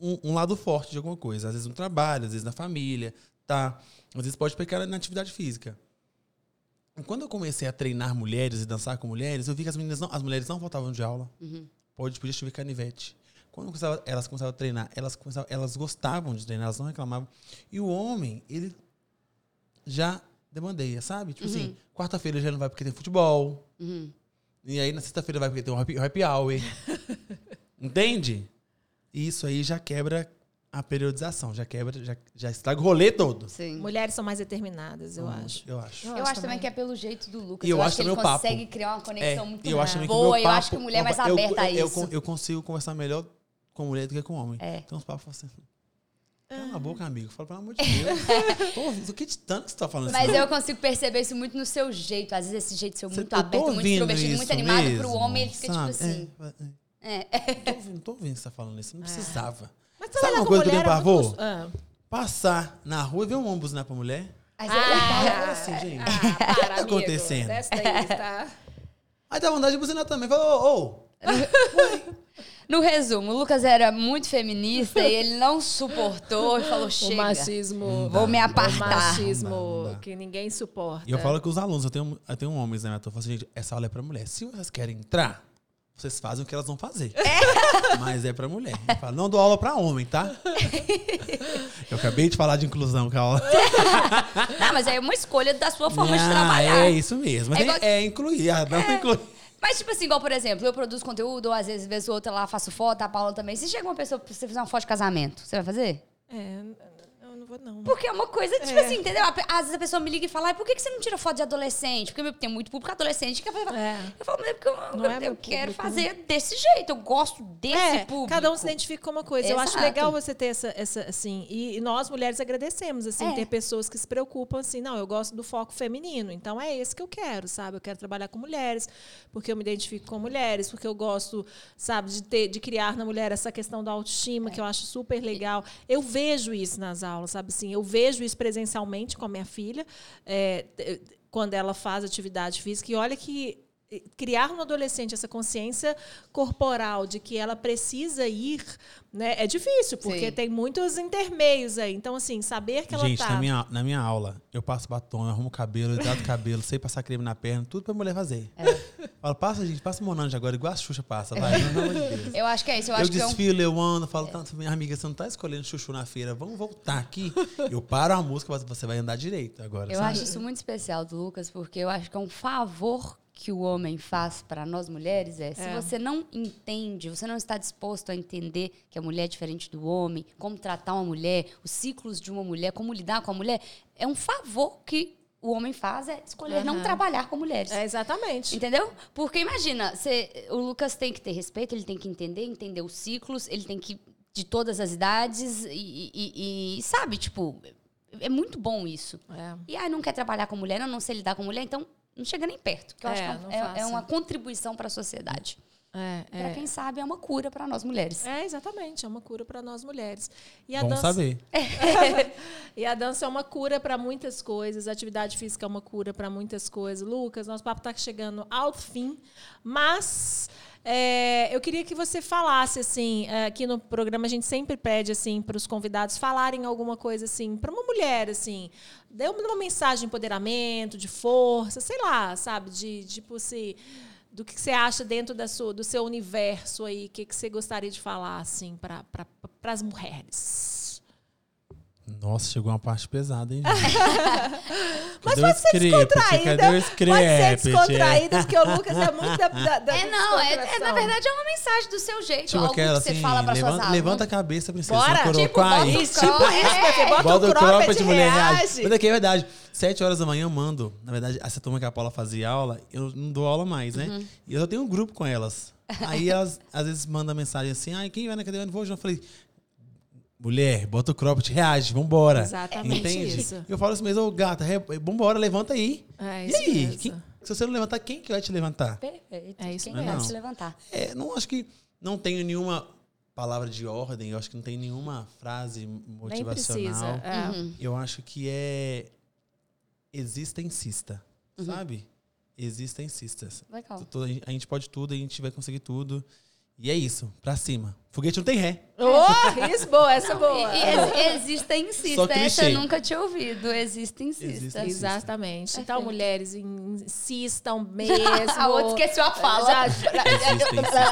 um, um- lado forte de alguma coisa. Às vezes no trabalho, às vezes na família, tá? Às vezes pode pecar na atividade física. Quando eu comecei a treinar mulheres e dançar com mulheres, eu vi que as meninas não, as mulheres não faltavam de aula. Pode, podia chover canivete. Quando começava- elas começavam a treinar, elas, começavam, elas gostavam de treinar, elas não reclamavam. E o homem, ele já demandeia, sabe? Tipo assim, quarta-feira já não vai porque tem futebol. Uhum. E aí na sexta-feira vai porque tem um happy, happy hour. Entende? E isso aí já quebra a periodização, já quebra, já, já estraga o rolê todo. Sim. Mulheres são mais determinadas, eu acho. Eu acho. Eu acho também que é pelo jeito do Lucas. E eu eu acho acho que ele também o papo. consegue criar uma conexão muito e eu acho também que o boa. meu eu papo, acho que mulher é mais eu- aberta a eu, isso. Eu, eu consigo conversar melhor com mulher do que com homem. É. Então os papos assim. Cala a boca, amigo. Fala, pelo amor de Deus. tô ouvindo. O que de tanto que você tá falando Mas assim? eu consigo perceber isso muito no seu jeito. Às vezes esse jeito seu muito eu aberto, muito extrovertido, muito animado mesmo, pro homem, ele fica sabe? tipo assim. É, É. é. Tô ouvindo, tô ouvindo você tá falando isso. Não precisava. Mas Sabe uma coisa que eu tenho é muito pavor? gostoso. Ah. Passar na rua e ver um homem buzinar pra mulher. Mas Eu é- falo assim, gente. Ah, para, amigo. acontecendo? Daí, tá? Aí dá vontade de buzinar também. Fala, ô, ô. No resumo, o Lucas era muito feminista e ele não suportou e falou: O chega. machismo. Vou me O apartar. machismo Não dá, não dá. que ninguém suporta. E eu falo com os alunos, eu tenho, eu tenho homens na minha turma, eu falo assim, gente, essa aula é pra mulher. Se vocês querem entrar, vocês fazem o que elas vão fazer. Mas é pra mulher. Eu falo, não dou aula pra homem, tá? Eu acabei de falar de inclusão com a aula. Não, mas é uma escolha da sua forma de trabalhar. É isso mesmo. É é, igual- é incluir, ah, não incluir. Mas, tipo assim, igual, por exemplo, eu produzo conteúdo, ou às vezes, vez ou outra lá, faço foto, a Paula também. Se chega uma pessoa pra você fazer uma foto de casamento, você vai fazer? É, vou, não. Porque é uma coisa, tipo É. assim, entendeu? Às vezes a pessoa me liga e fala, "Ai, por que você não tira foto de adolescente? Porque tem muito público adolescente que fazer. É. Eu falo, é porque eu, eu- é eu quero público, fazer desse jeito, eu gosto desse É, público. cada um se identifica com uma coisa. Eu acho Exato. legal você ter essa, essa assim, e, e nós mulheres agradecemos, assim, É. ter pessoas que se preocupam, assim, não, eu gosto do foco feminino, então é esse que eu quero, sabe? Eu quero trabalhar com mulheres, porque eu me identifico com mulheres, porque eu gosto, sabe, de ter, de criar na mulher essa questão da autoestima, que eu acho super legal. Eu vejo isso nas aulas, sabe, assim, eu vejo isso presencialmente com a minha filha, é, quando ela faz atividade física, e olha que criar no adolescente essa consciência corporal de que ela precisa ir, né, é difícil, porque Sim. tem muitos intermeios aí. Então, assim, saber que ela Gente, tá. na, minha, na minha aula, eu passo batom, eu arrumo o cabelo, eu hidrato o cabelo, sei passar creme na perna, tudo pra mulher fazer. É. Falo, passa, gente, passa Monange agora, igual a Xuxa passa, vai, de. Eu acho que é isso. Eu, Eu, acho que é um desfilo, eu ando, falo, tanto, minha amiga, você não tá escolhendo chuchu na feira, vamos voltar aqui. Eu paro a música, mas você vai andar direito agora, Eu sabe? acho isso muito especial do Lucas, porque eu acho que é um favor que o homem faz para nós mulheres é, se É. você não entende, você não está disposto a entender que a mulher é diferente do homem, como tratar uma mulher, os ciclos de uma mulher, como lidar com a mulher, é um favor que o homem faz é escolher não Aham. trabalhar com mulheres. É, exatamente. Entendeu? Porque imagina, você- o Lucas tem que ter respeito, ele tem que entender, entender os ciclos, ele tem que de todas as idades e, e- e- sabe, tipo, é muito bom isso. É. E aí não quer trabalhar com mulher, não, não sei lidar com mulher, então não chega nem perto. Que eu É, acho não que é, é faça. uma contribuição para a sociedade. É, Para é. quem sabe, é uma cura para nós mulheres. É, exatamente, é uma cura para nós mulheres. E a Bom dança, saber. E a dança é uma cura para muitas coisas, a atividade física é uma cura para muitas coisas. Lucas, nosso papo está chegando ao fim, mas é, eu queria que você falasse assim, é, aqui no programa a gente sempre pede assim para os convidados falarem alguma coisa assim para uma mulher assim, dê uma mensagem de empoderamento, de força, sei lá, sabe, de tipo se do que você acha dentro da sua, do seu universo aí, o que, que você gostaria de falar assim para pra, as mulheres? Nossa, chegou uma parte pesada, hein, gente? Mas pode ser descontraída. Cadê o Pode ser descontraída, porque o Lucas é muito da, da, da É, não, é, é, na verdade é uma mensagem do seu jeito, Tipo algo aquela que você assim, fala para suas levanta, alunas. levanta a cabeça, princesa. Bora, coroa tipo, bota o Isso, tipo Cropped, isso, meu filho. Bota Bota o cropped, mulher, reage. reage. Mas aqui é verdade. Sete horas da manhã eu mando. Na verdade, essa turma que a Paula fazia aula, eu não dou aula mais, né? Uhum. E eu só tenho um grupo com elas. Aí elas, às vezes, mandam mensagem assim, ai, quem vai na cadeira? Eu não vou hoje. Eu falei, mulher, bota o cropped, reage, vambora. Exatamente Entende? isso. Eu falo assim mesmo, ô gata, re- vambora, levanta aí. É e isso aí? mesmo. Quem- se você não levantar, quem que vai te levantar? Perfeito. É isso Quem mesmo. pode se levantar? É, não acho que não tenho nenhuma palavra de ordem, eu acho que não tem nenhuma frase Nem motivacional. precisa. é. Uhum. Eu acho que é exista e insista, Uhum. sabe? Exista e insista. Legal. A gente pode tudo, a gente vai conseguir tudo. E é isso, pra cima. Foguete não tem ré. Oh, isso, boa, essa é boa. E, e ex- existe e insista. Essa eu nunca tinha ouvido. Existe e insista. Existe insista. Exatamente. Então, Perfeito. mulheres, insistam mesmo. A outra esqueceu a fala. Já- e insista.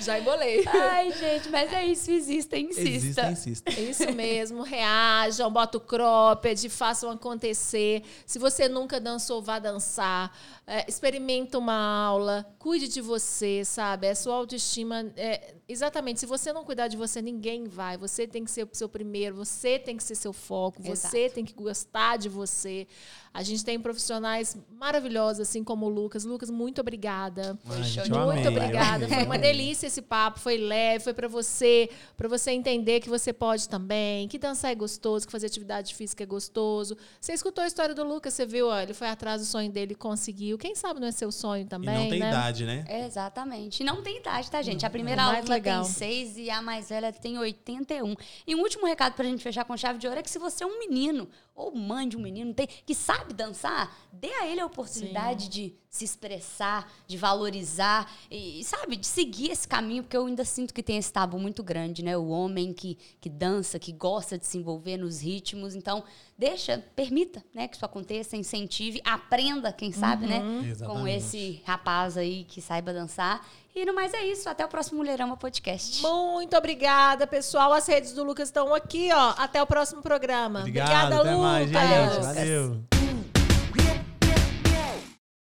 Já embolei. Ai, gente, mas é isso. Exista, insista. Exista, insista. Isso mesmo, reajam, bota o cropped, façam acontecer. Se você nunca dançou, vá dançar. É, experimenta uma aula, cuide de você, sabe? A sua autoestima. É, exatamente, se você não cuidar de você, ninguém vai. Você tem que ser o seu primeiro, você tem que ser seu foco, Exato. você tem que gostar de você. A gente tem profissionais maravilhosos, assim como o Lucas. Lucas, muito obrigada. Ai. Muito amei, obrigada. amei. Foi uma delícia esse papo, foi leve, foi para você, para você entender que você pode também, que dançar é gostoso, que fazer atividade física é gostoso. Você escutou a história do Lucas, você viu, ó, ele foi atrás do sonho dele e conseguiu. Quem sabe não é seu sonho E também, não tem né? idade, né? Exatamente. E não tem idade, tá, gente? A primeira aluna legal. tem 6 e a mais velha tem 81. E um último recado pra gente fechar com chave de ouro é que se você é um menino ou mãe de um menino tem, que sabe dançar, dê a ele a oportunidade de se expressar, de valorizar e, sabe, de seguir esse caminho, porque eu ainda sinto que tem esse tabu muito grande, né? O homem que, que dança, que gosta de se envolver nos ritmos. Então, deixa, permita né, que isso aconteça, incentive, aprenda, quem sabe, né? Com Exatamente. esse rapaz aí que saiba dançar. E no mais é isso. Até o próximo Mulherama Podcast. Muito obrigada, pessoal. As redes do Lucas estão aqui, ó. Até o próximo programa. Obrigado, obrigada, até Lucas mais, gente. Valeu.